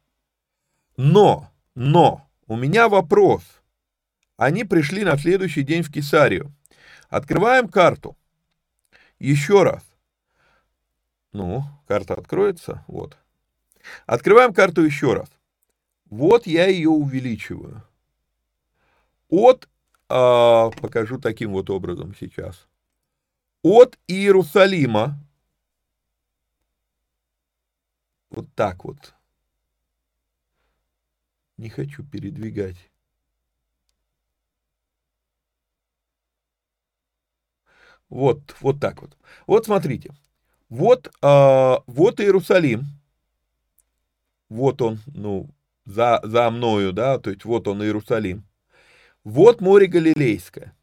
Но, но, у меня вопрос. Они пришли на следующий день в Кесарию. Открываем карту. Еще раз. Ну, карта откроется. Вот. Открываем карту еще раз. Вот я ее увеличиваю. От, а, покажу таким вот образом сейчас. От Иерусалима Вот так вот. Не хочу передвигать. Вот, вот так вот. Вот смотрите. Вот, э, вот Иерусалим. Вот он, ну, за, за мною, да, то есть вот он Иерусалим. Вот море Галилейское.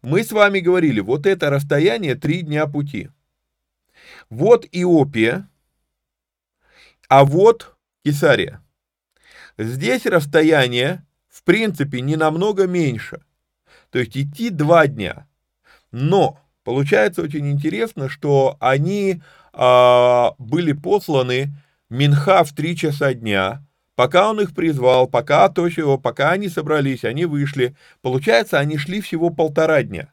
Мы с вами говорили, вот это расстояние три дня пути. Вот Иопия, а вот Кесария. Здесь расстояние, в принципе, не намного меньше. То есть идти два дня. Но получается очень интересно, что они а, были посланы Минха в три часа дня, пока он их призвал, пока то чего, пока они собрались, они вышли. Получается, они шли всего полтора дня.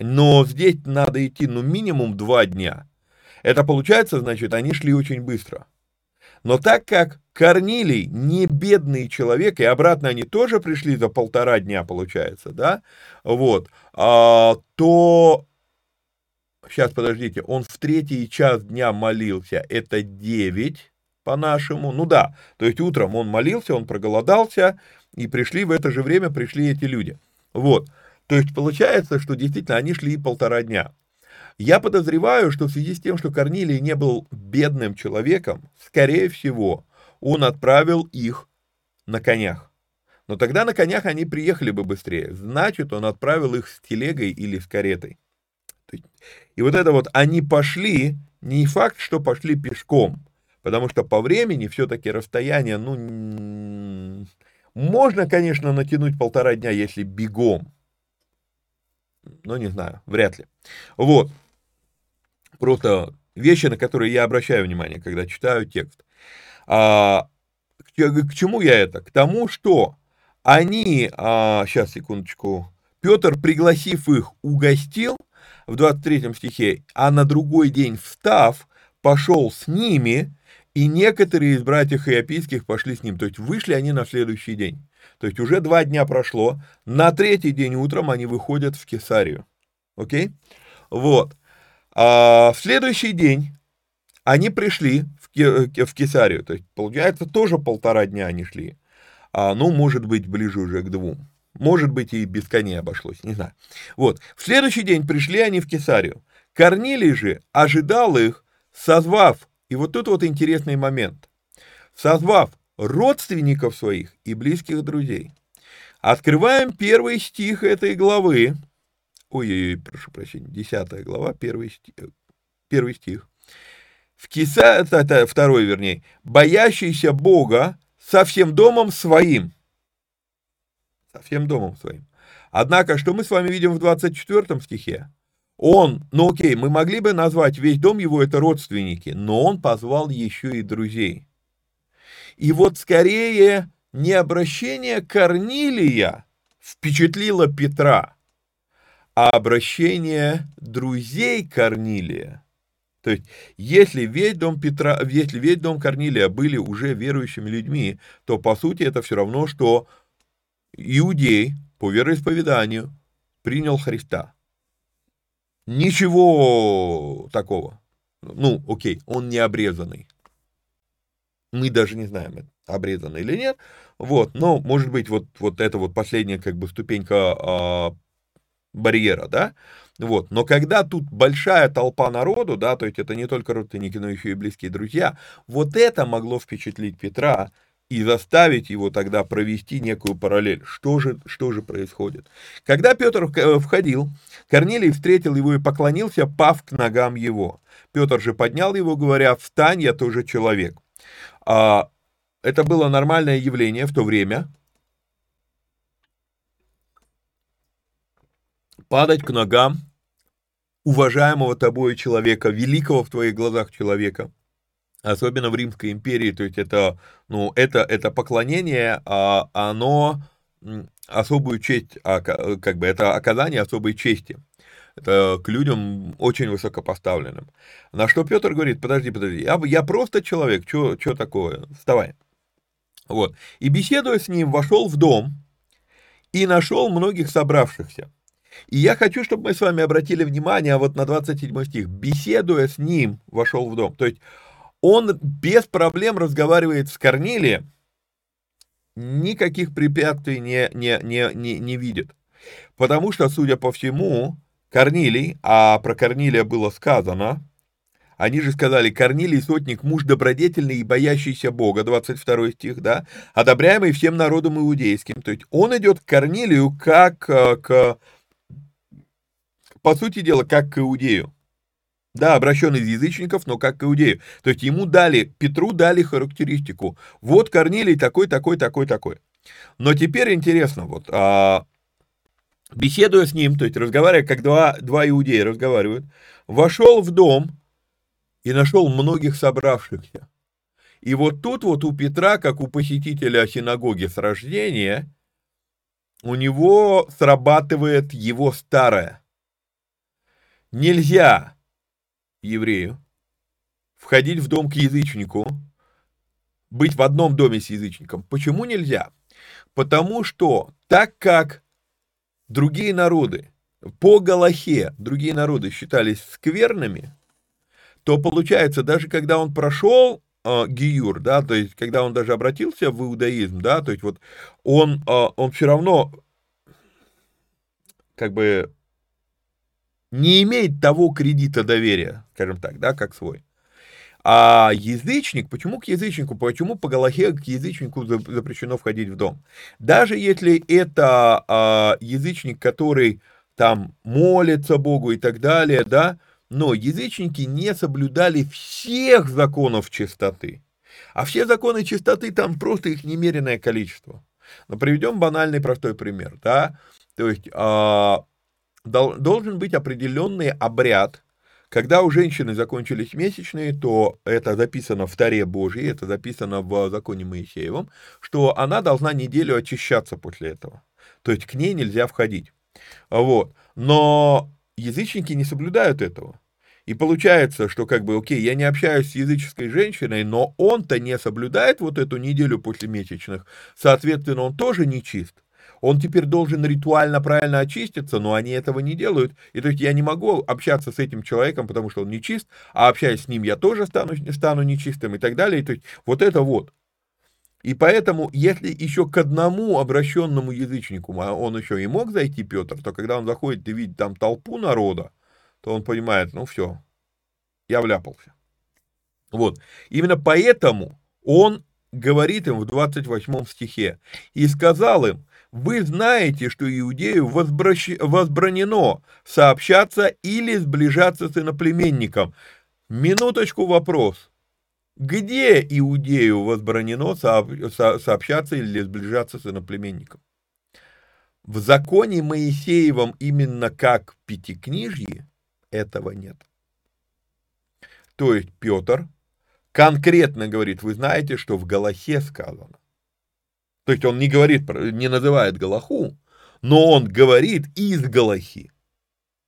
Но здесь надо идти, ну, минимум два дня. Это получается, значит, они шли очень быстро. Но так как Корнилий не бедный человек, и обратно они тоже пришли за полтора дня, получается, да, вот, а, то, сейчас, подождите, он в третий час дня молился, это 9 по-нашему, ну да, то есть утром он молился, он проголодался, и пришли в это же время, пришли эти люди, вот, то есть получается, что действительно они шли полтора дня. Я подозреваю, что в связи с тем, что Корнилий не был бедным человеком, скорее всего, он отправил их на конях. Но тогда на конях они приехали бы быстрее. Значит, он отправил их с телегой или с каретой. И вот это вот они пошли, не факт, что пошли пешком, потому что по времени все-таки расстояние, ну, можно, конечно, натянуть полтора дня, если бегом. Но не знаю, вряд ли. Вот просто вещи, на которые я обращаю внимание, когда читаю текст. А, к, к чему я это? К тому, что они, а, сейчас, секундочку, Петр, пригласив их, угостил, в 23 стихе, а на другой день встав, пошел с ними, и некоторые из братьев Иопийских пошли с ним. То есть вышли они на следующий день. То есть уже два дня прошло, на третий день утром они выходят в Кесарию. Окей? Вот. А в следующий день они пришли в, в Кесарию, то есть, получается, тоже полтора дня они шли. А, ну, может быть, ближе уже к двум. Может быть, и без коней обошлось, не знаю. Вот, в следующий день пришли они в Кесарию. Корнилий же ожидал их, созвав, и вот тут вот интересный момент, созвав родственников своих и близких друзей. Открываем первый стих этой главы, ой-ой-ой, прошу прощения, 10 глава, первый стих, первый стих. В киса, это, это второй, вернее, боящийся Бога со всем домом своим. Со всем домом своим. Однако, что мы с вами видим в 24 стихе? Он, ну окей, мы могли бы назвать весь дом его это родственники, но он позвал еще и друзей. И вот скорее не обращение Корнилия впечатлило Петра, а обращение друзей Корнилия, то есть, если весь дом Петра, если весь дом Корнилия были уже верующими людьми, то по сути это все равно, что иудей по вероисповеданию принял Христа. Ничего такого. Ну, окей, он не обрезанный. Мы даже не знаем, обрезанный или нет. Вот, но, может быть, вот, вот это вот последняя как бы ступенька а, барьера, да, вот, но когда тут большая толпа народу, да, то есть это не только родственники, но еще и близкие друзья, вот это могло впечатлить Петра и заставить его тогда провести некую параллель. Что же, что же происходит? Когда Петр э, входил, Корнилий встретил его и поклонился, пав к ногам его. Петр же поднял его, говоря, «Встань, я тоже человек». А, это было нормальное явление в то время. Падать к ногам уважаемого тобой человека, великого в твоих глазах человека, особенно в Римской империи, то есть это, ну, это, это поклонение, а оно особую честь, а, как бы это оказание особой чести это к людям очень высокопоставленным. На что Петр говорит, подожди, подожди, я, я просто человек, что такое, вставай. Вот. И беседуя с ним, вошел в дом и нашел многих собравшихся. И я хочу, чтобы мы с вами обратили внимание вот на 27 стих. Беседуя с ним, вошел в дом. То есть он без проблем разговаривает с Корнилием, никаких препятствий не, не, не, не, не видит. Потому что, судя по всему, Корнилий, а про Корнилия было сказано, они же сказали, Корнилий сотник, муж добродетельный и боящийся Бога, 22 стих, да, одобряемый всем народом иудейским. То есть он идет к Корнилию как э, к, по сути дела, как к иудею. Да, обращен из язычников, но как к иудею. То есть ему дали, Петру дали характеристику. Вот Корнилий такой, такой, такой, такой. Но теперь интересно, вот, а, беседуя с ним, то есть разговаривая, как два, два иудея разговаривают, вошел в дом и нашел многих собравшихся. И вот тут вот у Петра, как у посетителя синагоги с рождения, у него срабатывает его старое. Нельзя еврею входить в дом к язычнику, быть в одном доме с язычником. Почему нельзя? Потому что так как другие народы, по Галахе другие народы считались скверными, то получается, даже когда он прошел э, Гиюр, да, то есть когда он даже обратился в иудаизм, да, то есть вот он, э, он все равно как бы не имеет того кредита доверия, скажем так, да, как свой. А язычник, почему к язычнику, почему по Галахе к язычнику запрещено входить в дом? Даже если это а, язычник, который там молится Богу и так далее, да, но язычники не соблюдали всех законов чистоты. А все законы чистоты, там просто их немеренное количество. Но приведем банальный простой пример, да, то есть а, должен быть определенный обряд, когда у женщины закончились месячные, то это записано в Таре Божьей, это записано в законе Моисеевом, что она должна неделю очищаться после этого. То есть к ней нельзя входить. Вот. Но язычники не соблюдают этого. И получается, что как бы, окей, я не общаюсь с языческой женщиной, но он-то не соблюдает вот эту неделю после месячных, соответственно, он тоже не чист он теперь должен ритуально правильно очиститься, но они этого не делают. И то есть я не могу общаться с этим человеком, потому что он нечист, а общаясь с ним я тоже стану, стану нечистым и так далее. И то есть вот это вот. И поэтому, если еще к одному обращенному язычнику, а он еще и мог зайти, Петр, то когда он заходит и видит там толпу народа, то он понимает, ну все, я вляпался. Вот. Именно поэтому он говорит им в 28 стихе, «И сказал им, вы знаете, что иудею возбранено сообщаться или сближаться с иноплеменником. Минуточку вопрос. Где иудею возбранено сообщаться или сближаться с иноплеменником? В законе Моисеевом именно как Пятикнижье этого нет. То есть Петр конкретно говорит, вы знаете, что в Галахе сказано. То есть он не говорит, не называет Галаху, но он говорит из Галахи.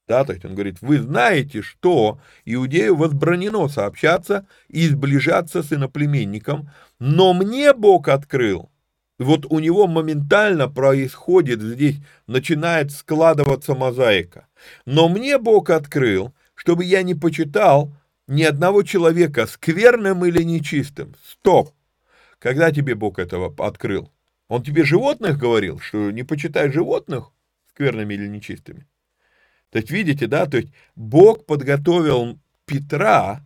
Да, то есть он говорит, вы знаете, что иудею возбранено сообщаться и сближаться с иноплеменником, но мне Бог открыл. Вот у него моментально происходит здесь, начинает складываться мозаика. Но мне Бог открыл, чтобы я не почитал ни одного человека скверным или нечистым. Стоп! Когда тебе Бог этого открыл? Он тебе животных говорил, что не почитай животных скверными или нечистыми? То есть, видите, да, то есть Бог подготовил Петра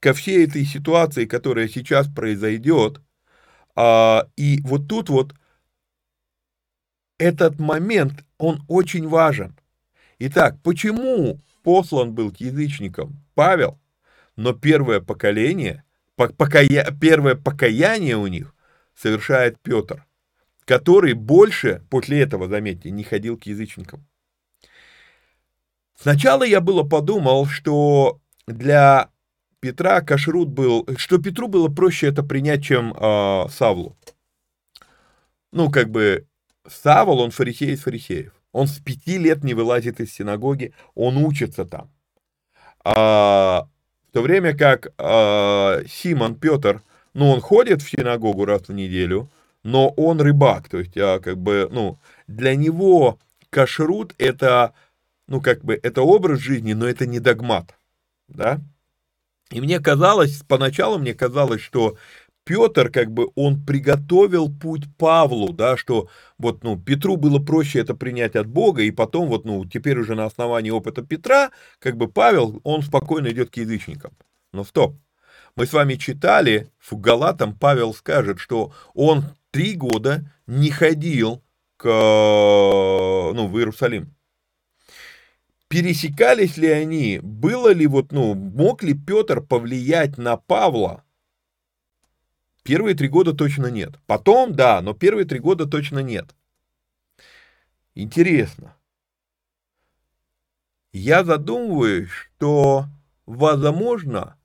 ко всей этой ситуации, которая сейчас произойдет, а, и вот тут вот этот момент, он очень важен. Итак, почему послан был к язычникам Павел, но первое поколение, покая, первое покаяние у них совершает Петр, который больше после этого, заметьте, не ходил к язычникам. Сначала я было подумал, что для Петра кашрут был, что Петру было проще это принять, чем э, Савлу. Ну, как бы, Савл, он фарисей из фарисеев. Он с пяти лет не вылазит из синагоги, он учится там. А, в то время как а, Симон Петр, ну, он ходит в синагогу раз в неделю, но он рыбак, то есть, а, как бы, ну, для него кашрут это ну, как бы, это образ жизни, но это не догмат, да? И мне казалось, поначалу мне казалось, что Петр, как бы, он приготовил путь Павлу, да, что вот, ну, Петру было проще это принять от Бога, и потом вот, ну, теперь уже на основании опыта Петра, как бы Павел, он спокойно идет к язычникам. Но стоп, мы с вами читали, в Галатам Павел скажет, что он три года не ходил к, ну, в Иерусалим пересекались ли они, было ли вот, ну, мог ли Петр повлиять на Павла? Первые три года точно нет. Потом, да, но первые три года точно нет. Интересно. Я задумываюсь, что, возможно,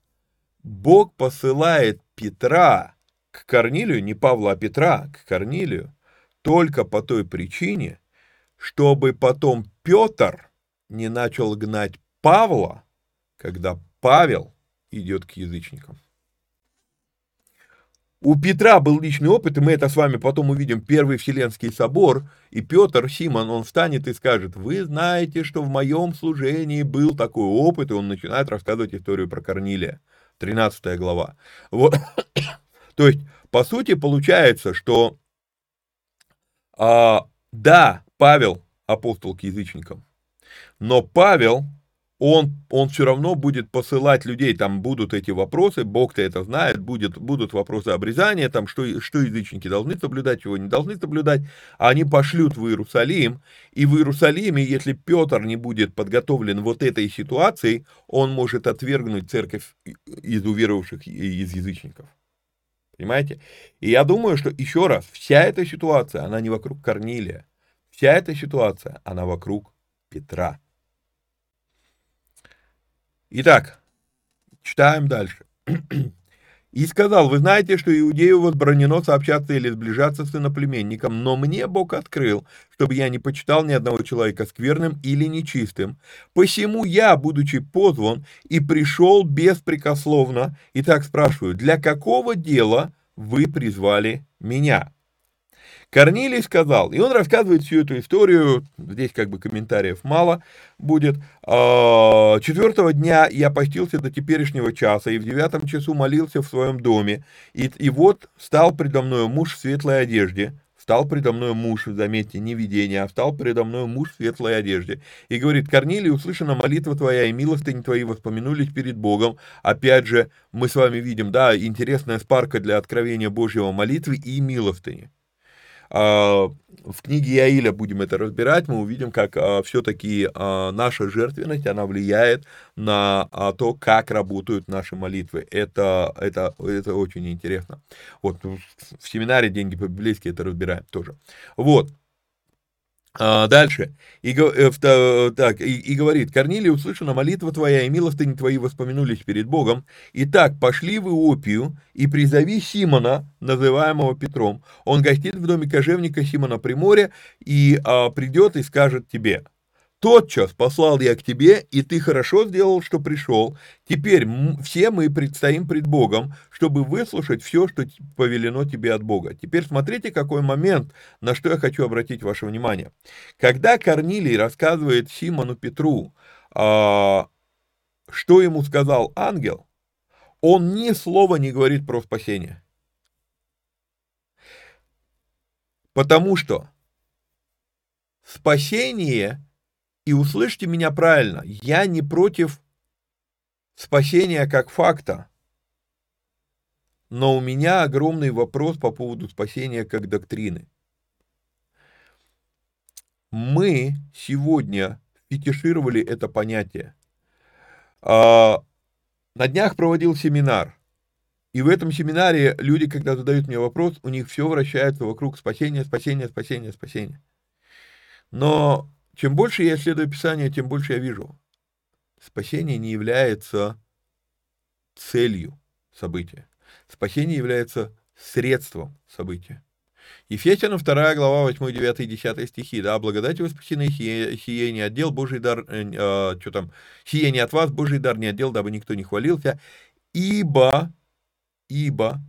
Бог посылает Петра к Корнилию, не Павла, а Петра, к Корнилию, только по той причине, чтобы потом Петр – не начал гнать Павла, когда Павел идет к язычникам. У Петра был личный опыт, и мы это с вами потом увидим, Первый Вселенский собор, и Петр, Симон, он встанет и скажет, вы знаете, что в моем служении был такой опыт, и он начинает рассказывать историю про Корнилия, 13 глава. Вот. То есть, по сути, получается, что а, да, Павел апостол к язычникам, но Павел, он, он все равно будет посылать людей, там будут эти вопросы, Бог-то это знает, будет, будут вопросы обрезания, там, что, что язычники должны соблюдать, чего не должны соблюдать, они пошлют в Иерусалим, и в Иерусалиме, если Петр не будет подготовлен вот этой ситуацией, он может отвергнуть церковь из уверовавших из язычников. Понимаете? И я думаю, что еще раз, вся эта ситуация, она не вокруг Корнилия. Вся эта ситуация, она вокруг Петра. Итак, читаем дальше. И сказал, вы знаете, что иудею возбранено сообщаться или сближаться с иноплеменником, но мне Бог открыл, чтобы я не почитал ни одного человека скверным или нечистым. Посему я, будучи позван, и пришел беспрекословно, и так спрашиваю, для какого дела вы призвали меня? Корнилий сказал, и он рассказывает всю эту историю, здесь как бы комментариев мало будет. «А, Четвертого дня я постился до теперешнего часа, и в девятом часу молился в своем доме, и, и вот стал предо мной муж в светлой одежде, Стал предо мной муж, заметьте, не видение, а стал предо мной муж в светлой одежде. И говорит, Корнилий, услышана молитва твоя, и милостыни твои воспомянулись перед Богом. Опять же, мы с вами видим, да, интересная спарка для откровения Божьего молитвы и милостыни. А, в книге Яиля будем это разбирать, мы увидим, как а, все-таки а, наша жертвенность, она влияет на то, как работают наши молитвы. Это, это, это очень интересно. Вот в семинаре «Деньги по-библейски» это разбираем тоже. Вот. А, дальше. И, э, так, и, и говорит, Корнилий, услышана молитва твоя, и милостыни твои воспомянулись перед Богом. Итак, пошли в Иопию и призови Симона, называемого Петром. Он гостит в доме кожевника Симона Приморя, и а, придет и скажет тебе, Тотчас послал я к тебе, и ты хорошо сделал, что пришел. Теперь все мы предстоим пред Богом, чтобы выслушать все, что повелено тебе от Бога. Теперь смотрите, какой момент, на что я хочу обратить ваше внимание. Когда Корнилий рассказывает Симону Петру, а, что ему сказал ангел, он ни слова не говорит про спасение. Потому что спасение и услышьте меня правильно, я не против спасения как факта, но у меня огромный вопрос по поводу спасения как доктрины. Мы сегодня фетишировали это понятие. А, на днях проводил семинар. И в этом семинаре люди, когда задают мне вопрос, у них все вращается вокруг спасения, спасения, спасения, спасения. Но чем больше я исследую Писание, тем больше я вижу. Спасение не является целью события. Спасение является средством события. Ефесянам 2 глава 8, 9, 10 стихи, да, благодать вы спасены, сие, не отдел, Божий дар, э, э, что там, сие не от вас, Божий дар не отдел, дабы никто не хвалился, ибо, ибо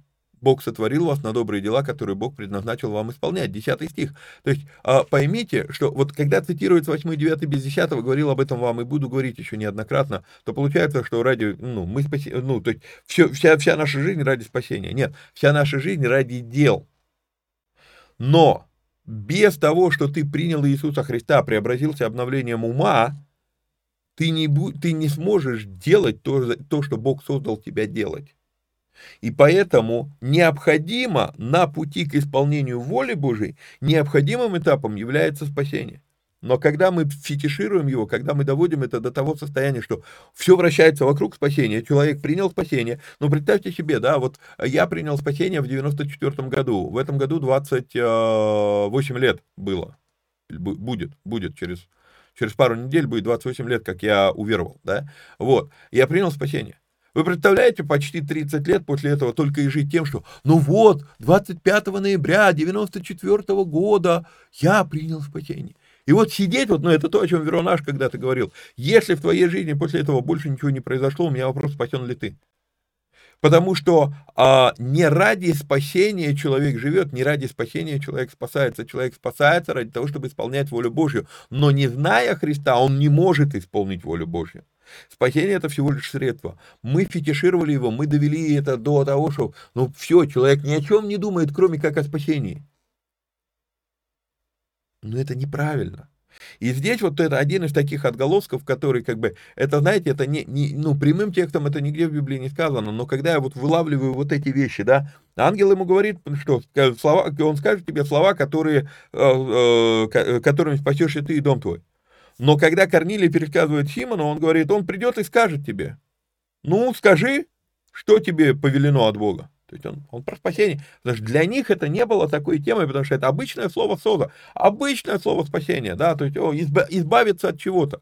Бог сотворил вас на добрые дела, которые Бог предназначил вам исполнять. Десятый стих. То есть а, поймите, что вот когда цитируется 8 9 без 10, говорил об этом вам и буду говорить еще неоднократно, то получается, что ради, ну, мы спаси, ну, то есть все, вся, вся наша жизнь ради спасения. Нет, вся наша жизнь ради дел. Но без того, что ты принял Иисуса Христа, преобразился обновлением ума, ты не, ты не сможешь делать то, то, что Бог создал тебя делать. И поэтому необходимо на пути к исполнению воли Божией, необходимым этапом является спасение. Но когда мы фетишируем его, когда мы доводим это до того состояния, что все вращается вокруг спасения, человек принял спасение, ну представьте себе, да, вот я принял спасение в 94 году, в этом году 28 лет было, будет, будет через, через пару недель будет 28 лет, как я уверовал, да, вот, я принял спасение. Вы представляете, почти 30 лет после этого только и жить тем, что ну вот, 25 ноября 94 года я принял спасение. И вот сидеть, вот, ну это то, о чем Веронаш когда-то говорил, если в твоей жизни после этого больше ничего не произошло, у меня вопрос, спасен ли ты. Потому что а, не ради спасения человек живет, не ради спасения человек спасается. Человек спасается ради того, чтобы исполнять волю Божью. Но не зная Христа, он не может исполнить волю Божью. Спасение это всего лишь средство. Мы фетишировали его, мы довели это до того, что ну все, человек ни о чем не думает, кроме как о спасении. Но это неправильно. И здесь вот это один из таких отголосков, который как бы, это, знаете, это не, не, ну, прямым текстом это нигде в Библии не сказано, но когда я вот вылавливаю вот эти вещи, да, ангел ему говорит, что слова, он скажет тебе слова, которые, э, э, которыми спасешься ты и дом твой. Но когда Корнилий пересказывает Симону, он говорит, он придет и скажет тебе, ну, скажи, что тебе повелено от Бога. То есть он, он про спасение. Потому что для них это не было такой темой, потому что это обычное слово соза, обычное слово спасения, да, то есть о, избавиться от чего-то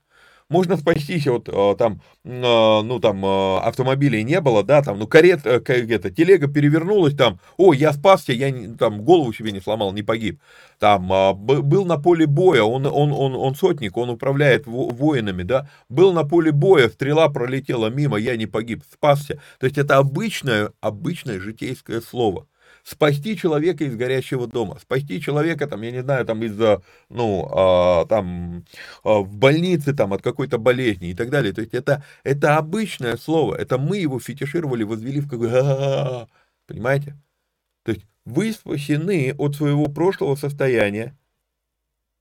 можно спастись, вот э, там, э, ну, там, э, автомобилей не было, да, там, ну, карет, это, телега перевернулась, там, о, я спасся, я там голову себе не сломал, не погиб, там, был на поле боя, он, он, он, он сотник, он управляет воинами, да, был на поле боя, стрела пролетела мимо, я не погиб, спасся, то есть это обычное, обычное житейское слово, спасти человека из горящего дома, спасти человека, там, я не знаю, там, из, ну, а, там, а, в больнице, там, от какой-то болезни и так далее. То есть это, это обычное слово, это мы его фетишировали, возвели в какой понимаете? То есть вы спасены от своего прошлого состояния,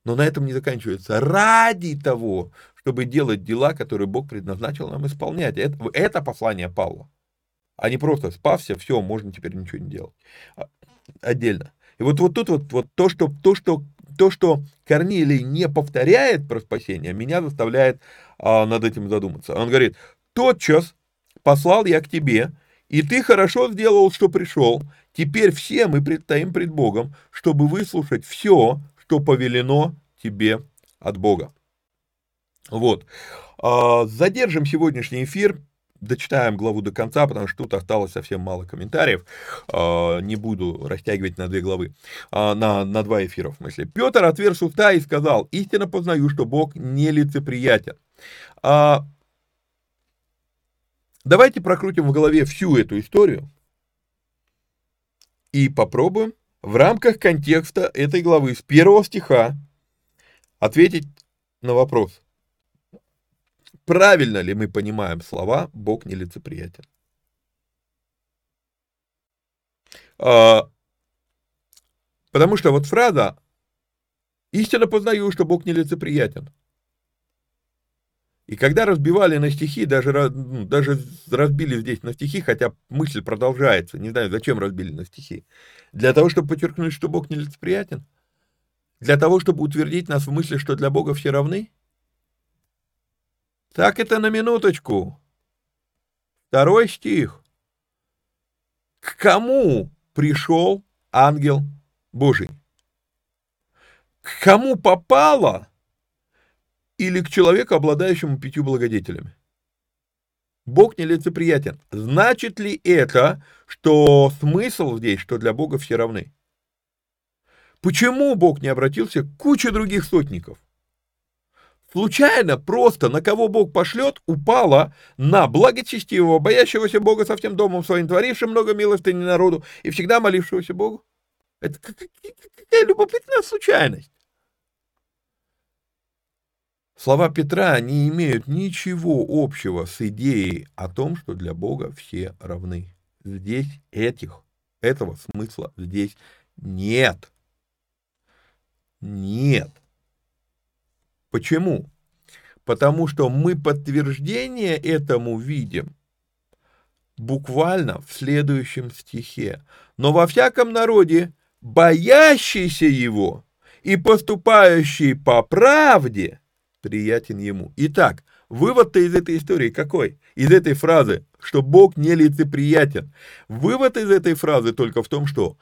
но на этом не заканчивается. Ради того, чтобы делать дела, которые Бог предназначил нам исполнять. Это, это послание Павла а не просто спався, все, можно теперь ничего не делать. А, отдельно. И вот, вот тут вот, вот то, что, то, что, то, что Корнилий не повторяет про спасение, меня заставляет а, над этим задуматься. Он говорит, тотчас послал я к тебе, и ты хорошо сделал, что пришел. Теперь все мы предстоим пред Богом, чтобы выслушать все, что повелено тебе от Бога. Вот. А, задержим сегодняшний эфир, дочитаем главу до конца, потому что тут осталось совсем мало комментариев. А, не буду растягивать на две главы, а, на, на два эфира в смысле. Петр отверз уста и сказал, истинно познаю, что Бог нелицеприятен. Давайте прокрутим в голове всю эту историю и попробуем в рамках контекста этой главы с первого стиха ответить на вопрос, правильно ли мы понимаем слова «Бог нелицеприятен». А, потому что вот фраза «Истинно познаю, что Бог нелицеприятен». И когда разбивали на стихи, даже, ну, даже разбили здесь на стихи, хотя мысль продолжается, не знаю, зачем разбили на стихи, для того, чтобы подчеркнуть, что Бог нелицеприятен, для того, чтобы утвердить нас в мысли, что для Бога все равны, так это на минуточку. Второй стих. К кому пришел ангел Божий? К кому попало или к человеку, обладающему пятью благодетелями? Бог нелицеприятен. Значит ли это, что смысл здесь, что для Бога все равны? Почему Бог не обратился к куче других сотников? Случайно просто на кого Бог пошлет, упала на благочестивого, боящегося Бога со всем домом своим, творившим много милостыни народу и всегда молившегося Богу? Это какая любопытная случайность. Слова Петра не имеют ничего общего с идеей о том, что для Бога все равны. Здесь этих, этого смысла здесь нет. Нет. Почему? Потому что мы подтверждение этому видим буквально в следующем стихе. Но во всяком народе, боящийся его и поступающий по правде, приятен ему. Итак, вывод-то из этой истории какой? Из этой фразы, что Бог не лицеприятен. Вывод из этой фразы только в том, что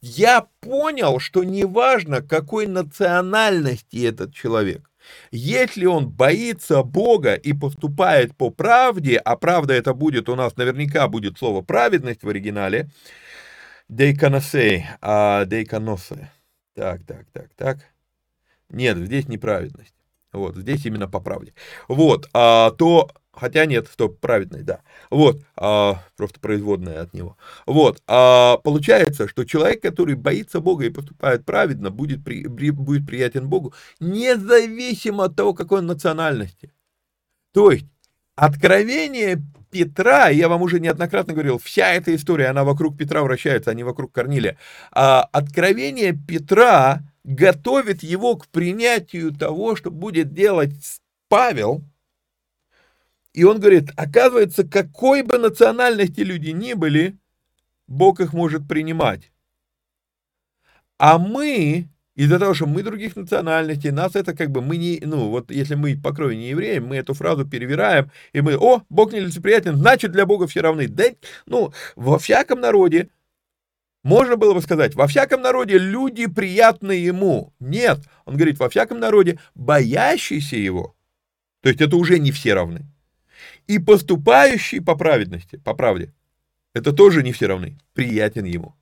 я понял, что неважно, какой национальности этот человек, если он боится Бога и поступает по правде, а правда это будет у нас наверняка будет слово праведность в оригинале, дейконосей, а дейконосе. Так, так, так, так. Нет, здесь неправедность. Вот, здесь именно по правде. Вот, а, то Хотя нет, стоп, праведный, да. Вот, а, просто производная от него. Вот, а, получается, что человек, который боится Бога и поступает праведно, будет, при, будет приятен Богу, независимо от того, какой он национальности. То есть, откровение Петра, я вам уже неоднократно говорил, вся эта история, она вокруг Петра вращается, а не вокруг Корнилия. А откровение Петра готовит его к принятию того, что будет делать Павел, и он говорит, оказывается, какой бы национальности люди ни были, Бог их может принимать. А мы, из-за того, что мы других национальностей, нас это как бы, мы не, ну, вот если мы по крови не евреи, мы эту фразу перевираем, и мы, о, Бог нелицеприятен, значит для Бога все равны. Да, ну, во всяком народе, можно было бы сказать, во всяком народе люди приятны ему. Нет, он говорит, во всяком народе боящийся его. То есть это уже не все равны и поступающий по праведности, по правде, это тоже не все равны, приятен ему.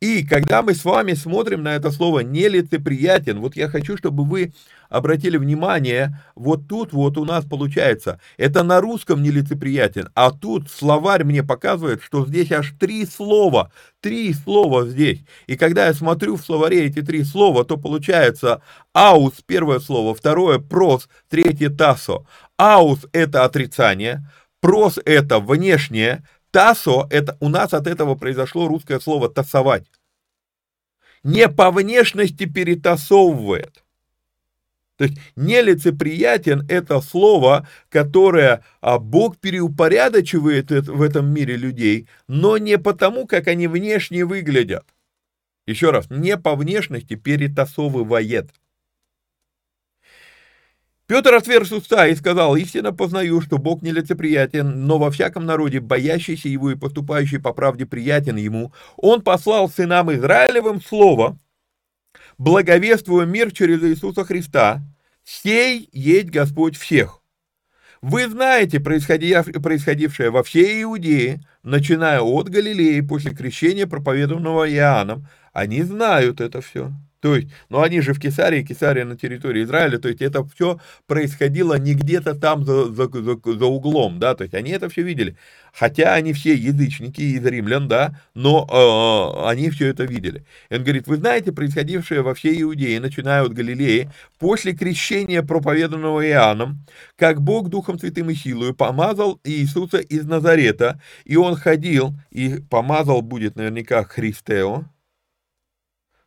И когда мы с вами смотрим на это слово «нелицеприятен», вот я хочу, чтобы вы обратили внимание, вот тут вот у нас получается, это на русском нелицеприятен, а тут словарь мне показывает, что здесь аж три слова, три слова здесь. И когда я смотрю в словаре эти три слова, то получается «аус» первое слово, второе «прос», третье «тасо». «Аус» — это отрицание, «прос» — это внешнее, Тасо, это у нас от этого произошло русское слово тасовать. Не по внешности перетасовывает. То есть нелицеприятен это слово, которое а, Бог переупорядочивает в этом мире людей, но не потому, как они внешне выглядят. Еще раз, не по внешности перетасовывает. Петр отверз уста и сказал, истинно познаю, что Бог нелицеприятен, но во всяком народе, боящийся его и поступающий по правде приятен ему, он послал сынам Израилевым слово, благовествуя мир через Иисуса Христа, сей есть Господь всех. Вы знаете происходившее во всей Иудее, начиная от Галилеи после крещения, проповедованного Иоанном. Они знают это все. То есть, ну они же в Кесарии, Кесария на территории Израиля, то есть это все происходило не где-то там за, за, за, за углом, да, то есть они это все видели. Хотя они все язычники из римлян, да, но э, они все это видели. И он говорит, вы знаете происходившее во всей Иудее, начиная от Галилеи, после крещения, проповеданного Иоанном, как Бог Духом Святым и силою помазал Иисуса из Назарета, и он ходил, и помазал будет наверняка Христео,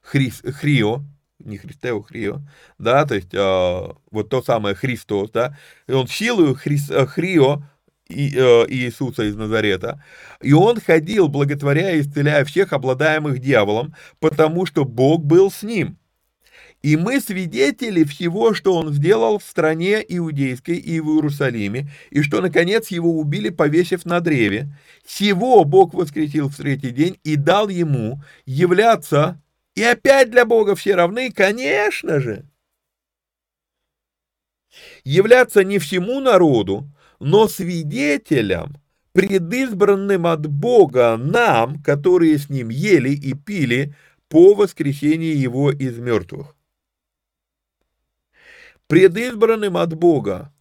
Хрис, Хрио, не Христео, Хрио, да, то есть э, вот то самое Христос, да, и он силою Хрис, э, Хрио и, э, Иисуса из Назарета, и он ходил, благотворя и исцеляя всех обладаемых дьяволом, потому что Бог был с ним. И мы свидетели всего, что он сделал в стране иудейской и в Иерусалиме, и что, наконец, его убили, повесив на древе. Всего Бог воскресил в третий день и дал ему являться и опять для Бога все равны, конечно же. Являться не всему народу, но свидетелям, предизбранным от Бога нам, которые с ним ели и пили по воскресении его из мертвых. Предизбранным от Бога.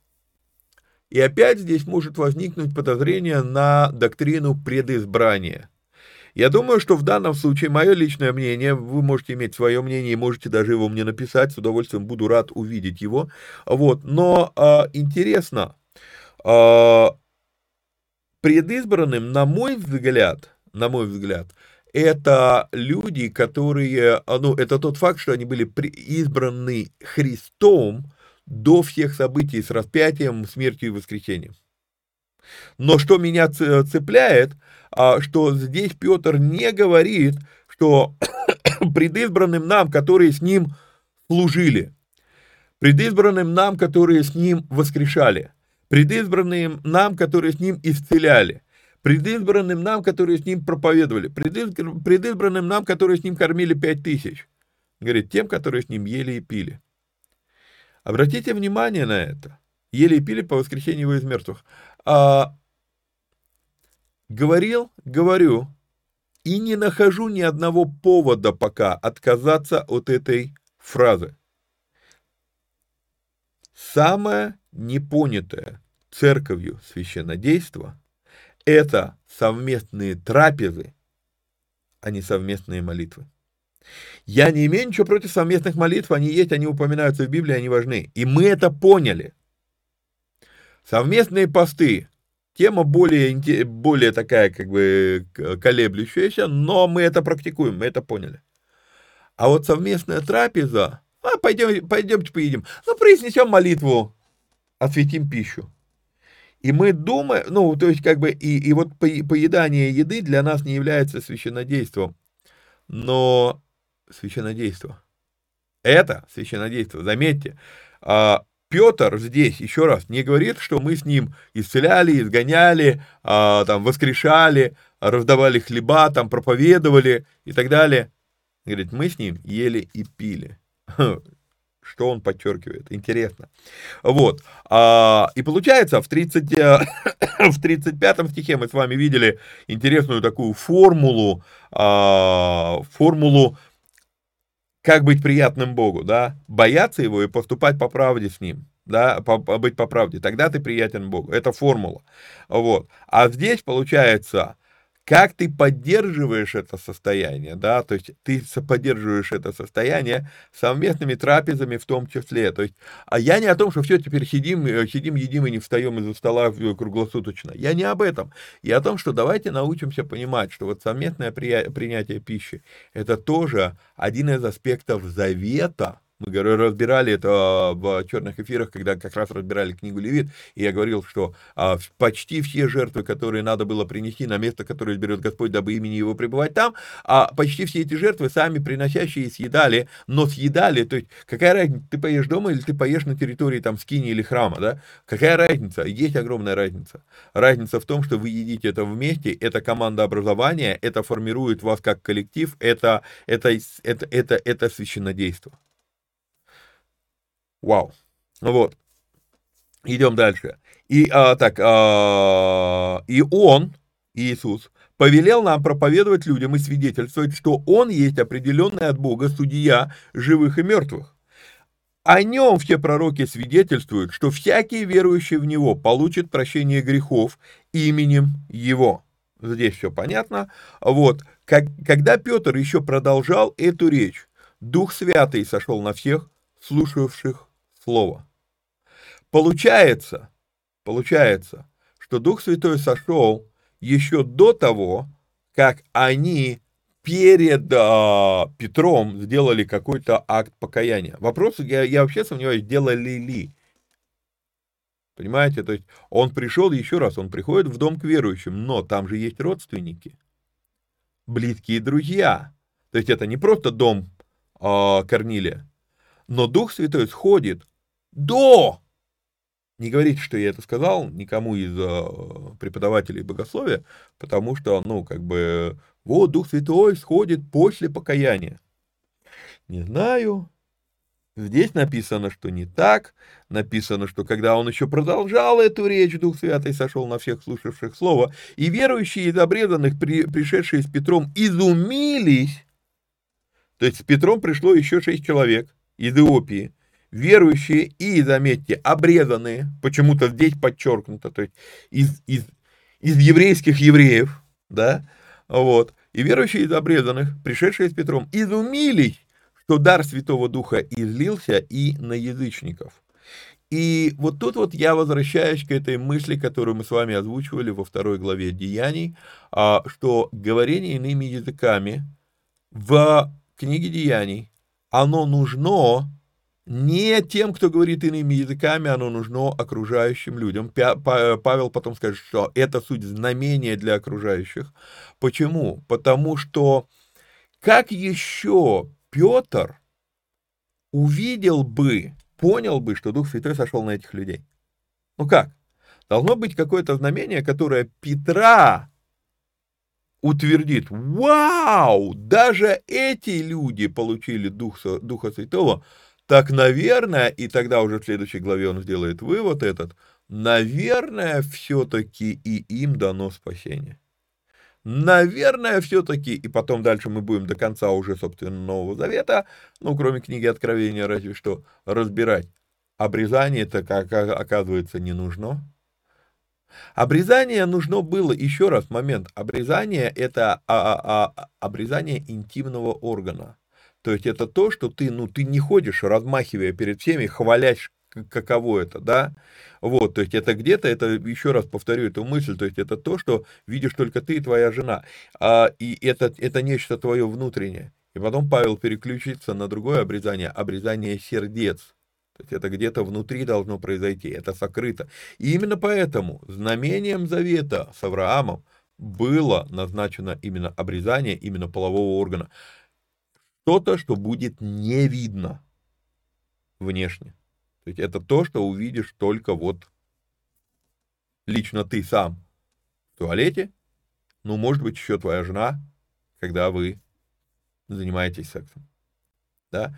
И опять здесь может возникнуть подозрение на доктрину предизбрания – я думаю, что в данном случае мое личное мнение, вы можете иметь свое мнение можете даже его мне написать, с удовольствием буду рад увидеть его. Вот, но э, интересно, э, предизбранным, на мой взгляд, на мой взгляд, это люди, которые, ну, это тот факт, что они были избраны Христом до всех событий с распятием, смертью и воскресением. Но что меня цепляет, а, что здесь Петр не говорит, что предизбранным нам, которые с ним служили, предизбранным нам, которые с ним воскрешали, предизбранным нам, которые с ним исцеляли, предизбранным нам, которые с ним проповедовали, предизбранным нам, которые с ним кормили пять тысяч. Говорит, тем, которые с ним ели и пили. Обратите внимание на это. Ели и пили по воскресению его из мертвых. А, говорил, говорю, и не нахожу ни одного повода пока отказаться от этой фразы. Самое непонятое церковью священнодейство – это совместные трапезы, а не совместные молитвы. Я не имею ничего против совместных молитв, они есть, они упоминаются в Библии, они важны. И мы это поняли. Совместные посты. Тема более, более такая, как бы, колеблющаяся, но мы это практикуем, мы это поняли. А вот совместная трапеза, а, пойдем, пойдемте поедим, ну, произнесем молитву, осветим пищу. И мы думаем, ну, то есть, как бы, и, и вот поедание еды для нас не является священнодейством, но священнодейство. Это священодейство, заметьте, а, Петр здесь, еще раз, не говорит, что мы с ним исцеляли, изгоняли, а, там, воскрешали, раздавали хлеба, там, проповедовали и так далее. Говорит, мы с ним ели и пили. Что он подчеркивает? Интересно. Вот. А, и получается, в, 30, в 35 стихе мы с вами видели интересную такую формулу, а, формулу как быть приятным Богу, да, бояться Его и поступать по правде с Ним, да, по, по, быть по правде, тогда ты приятен Богу, это формула, вот, а здесь получается, как ты поддерживаешь это состояние, да, то есть ты поддерживаешь это состояние совместными трапезами в том числе, то есть, а я не о том, что все, теперь сидим, э, сидим, едим и не встаем из-за стола круглосуточно, я не об этом, я о том, что давайте научимся понимать, что вот совместное принятие пищи, это тоже один из аспектов завета, Мы разбирали это в черных эфирах, когда как раз разбирали книгу Левит, и я говорил, что а, почти все жертвы, которые надо было принести на место, которое изберет Господь, дабы имени его пребывать там, а почти все эти жертвы сами приносящие съедали, но съедали, то есть какая разница, ты поешь дома или ты поешь на территории там скини или храма, да? Какая разница? Есть огромная разница. Разница в том, что вы едите это вместе, это команда образования, это формирует вас как коллектив, это, это, это, это, это священнодейство. Вау. Вот. Идем дальше. И а, так, а, и он, Иисус, повелел нам проповедовать людям и свидетельствовать, что он есть определенный от Бога судья живых и мертвых. О нем все пророки свидетельствуют, что всякий верующий в него получит прощение грехов именем его. Здесь все понятно. Вот. Как, когда Петр еще продолжал эту речь, Дух Святый сошел на всех слушавших слово. Получается, получается, что Дух Святой сошел еще до того, как они перед а, Петром сделали какой-то акт покаяния. Вопрос, я, я вообще сомневаюсь, делали ли. Понимаете, то есть он пришел, еще раз, он приходит в дом к верующим, но там же есть родственники, близкие друзья. То есть это не просто дом э, Корнилия, но Дух Святой сходит до. Не говорите, что я это сказал никому из э, преподавателей богословия, потому что, ну, как бы, вот Дух Святой сходит после покаяния. Не знаю. Здесь написано, что не так. Написано, что когда он еще продолжал эту речь, Дух Святый сошел на всех слушавших Слово, и верующие из обрезанных, при, пришедшие с Петром, изумились. То есть с Петром пришло еще шесть человек из Иопии верующие и, заметьте, обрезанные, почему-то здесь подчеркнуто, то есть из, из, из еврейских евреев, да, вот, и верующие из обрезанных, пришедшие с Петром, изумились, что дар Святого Духа излился и на язычников. И вот тут вот я возвращаюсь к этой мысли, которую мы с вами озвучивали во второй главе Деяний, а, что говорение иными языками в книге Деяний, оно нужно не тем, кто говорит иными языками, оно нужно окружающим людям. Павел потом скажет, что это суть знамения для окружающих. Почему? Потому что как еще Петр увидел бы, понял бы, что Дух Святой сошел на этих людей? Ну как? Должно быть какое-то знамение, которое Петра утвердит, вау, даже эти люди получили Духа, Духа Святого, так, наверное, и тогда уже в следующей главе он сделает вывод этот, наверное, все-таки и им дано спасение. Наверное, все-таки, и потом дальше мы будем до конца уже, собственно, Нового Завета, ну, кроме книги Откровения, разве что, разбирать. Обрезание это, как оказывается, не нужно. Обрезание нужно было, еще раз, момент, обрезание это а, а, а, обрезание интимного органа. То есть это то, что ты, ну, ты не ходишь, размахивая перед всеми, хвалясь, каково это, да? Вот, то есть это где-то, это, еще раз повторю эту мысль, то есть это то, что видишь только ты и твоя жена. А, и это, это нечто твое внутреннее. И потом Павел переключится на другое обрезание, обрезание сердец. То есть это где-то внутри должно произойти, это сокрыто. И именно поэтому знамением завета с Авраамом было назначено именно обрезание именно полового органа что-то, что будет не видно внешне. То есть это то, что увидишь только вот лично ты сам в туалете, ну, может быть, еще твоя жена, когда вы занимаетесь сексом. Да?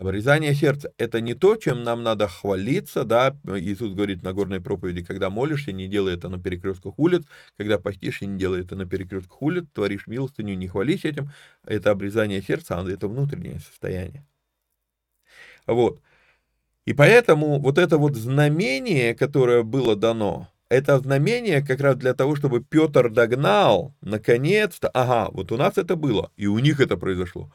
Обрезание сердца – это не то, чем нам надо хвалиться, да, Иисус говорит на горной проповеди, когда молишься, не делай это на перекрестках улиц, когда постишь, не делай это на перекрестках улиц, творишь милостыню, не хвались этим, это обрезание сердца, это внутреннее состояние. Вот. И поэтому вот это вот знамение, которое было дано, это знамение как раз для того, чтобы Петр догнал, наконец-то, ага, вот у нас это было, и у них это произошло.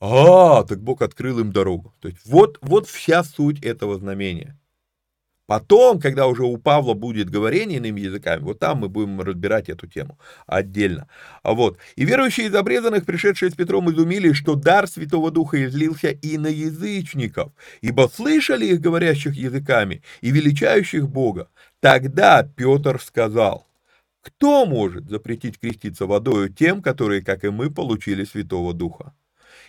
А, так Бог открыл им дорогу. То есть вот, вот вся суть этого знамения. Потом, когда уже у Павла будет говорение иными языками, вот там мы будем разбирать эту тему отдельно. А вот. И верующие из обрезанных, пришедшие с Петром, изумились, что дар Святого Духа излился и на язычников, ибо слышали их говорящих языками и величающих Бога. Тогда Петр сказал, кто может запретить креститься водою тем, которые, как и мы, получили Святого Духа?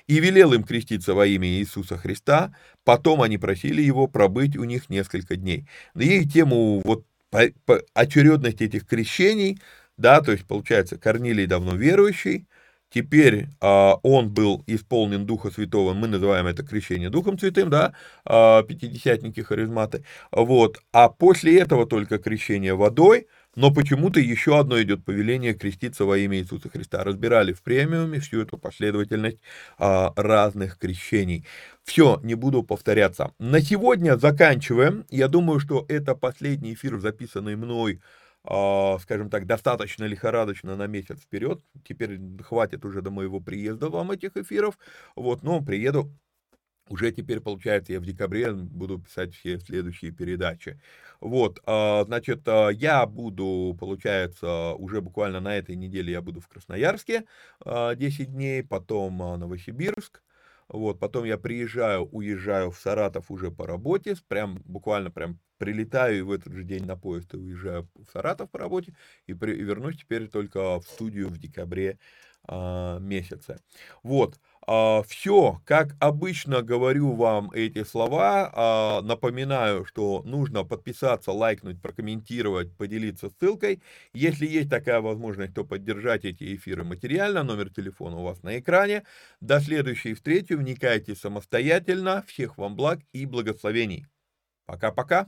И велел им креститься во имя Иисуса Христа, потом они просили его пробыть у них несколько дней. И тему вот по, по очередности этих крещений, да, то есть получается Корнилий давно верующий, Теперь а, он был исполнен Духа Святого, мы называем это крещение Духом Святым, да, а, пятидесятники, харизматы, вот, а после этого только крещение водой, но почему-то еще одно идет повеление креститься во имя Иисуса Христа. Разбирали в премиуме всю эту последовательность а, разных крещений. Все, не буду повторяться. На сегодня заканчиваем. Я думаю, что это последний эфир, записанный мной а, скажем так, достаточно лихорадочно на месяц вперед. Теперь хватит уже до моего приезда вам этих эфиров. Вот, но приеду уже теперь, получается, я в декабре буду писать все следующие передачи. Вот, а, значит, а, я буду, получается, уже буквально на этой неделе я буду в Красноярске 10 дней, потом Новосибирск, вот, потом я приезжаю, уезжаю в Саратов уже по работе, прям буквально прям прилетаю и в этот же день на поезд и уезжаю в Саратов по работе, и, при, и вернусь теперь только в студию в декабре а, месяце. Вот, а, все, как обычно говорю вам эти слова, а, напоминаю, что нужно подписаться, лайкнуть, прокомментировать, поделиться ссылкой. Если есть такая возможность, то поддержать эти эфиры материально. Номер телефона у вас на экране. До следующей встречи. Вникайте самостоятельно. Всех вам благ и благословений. Пока-пока.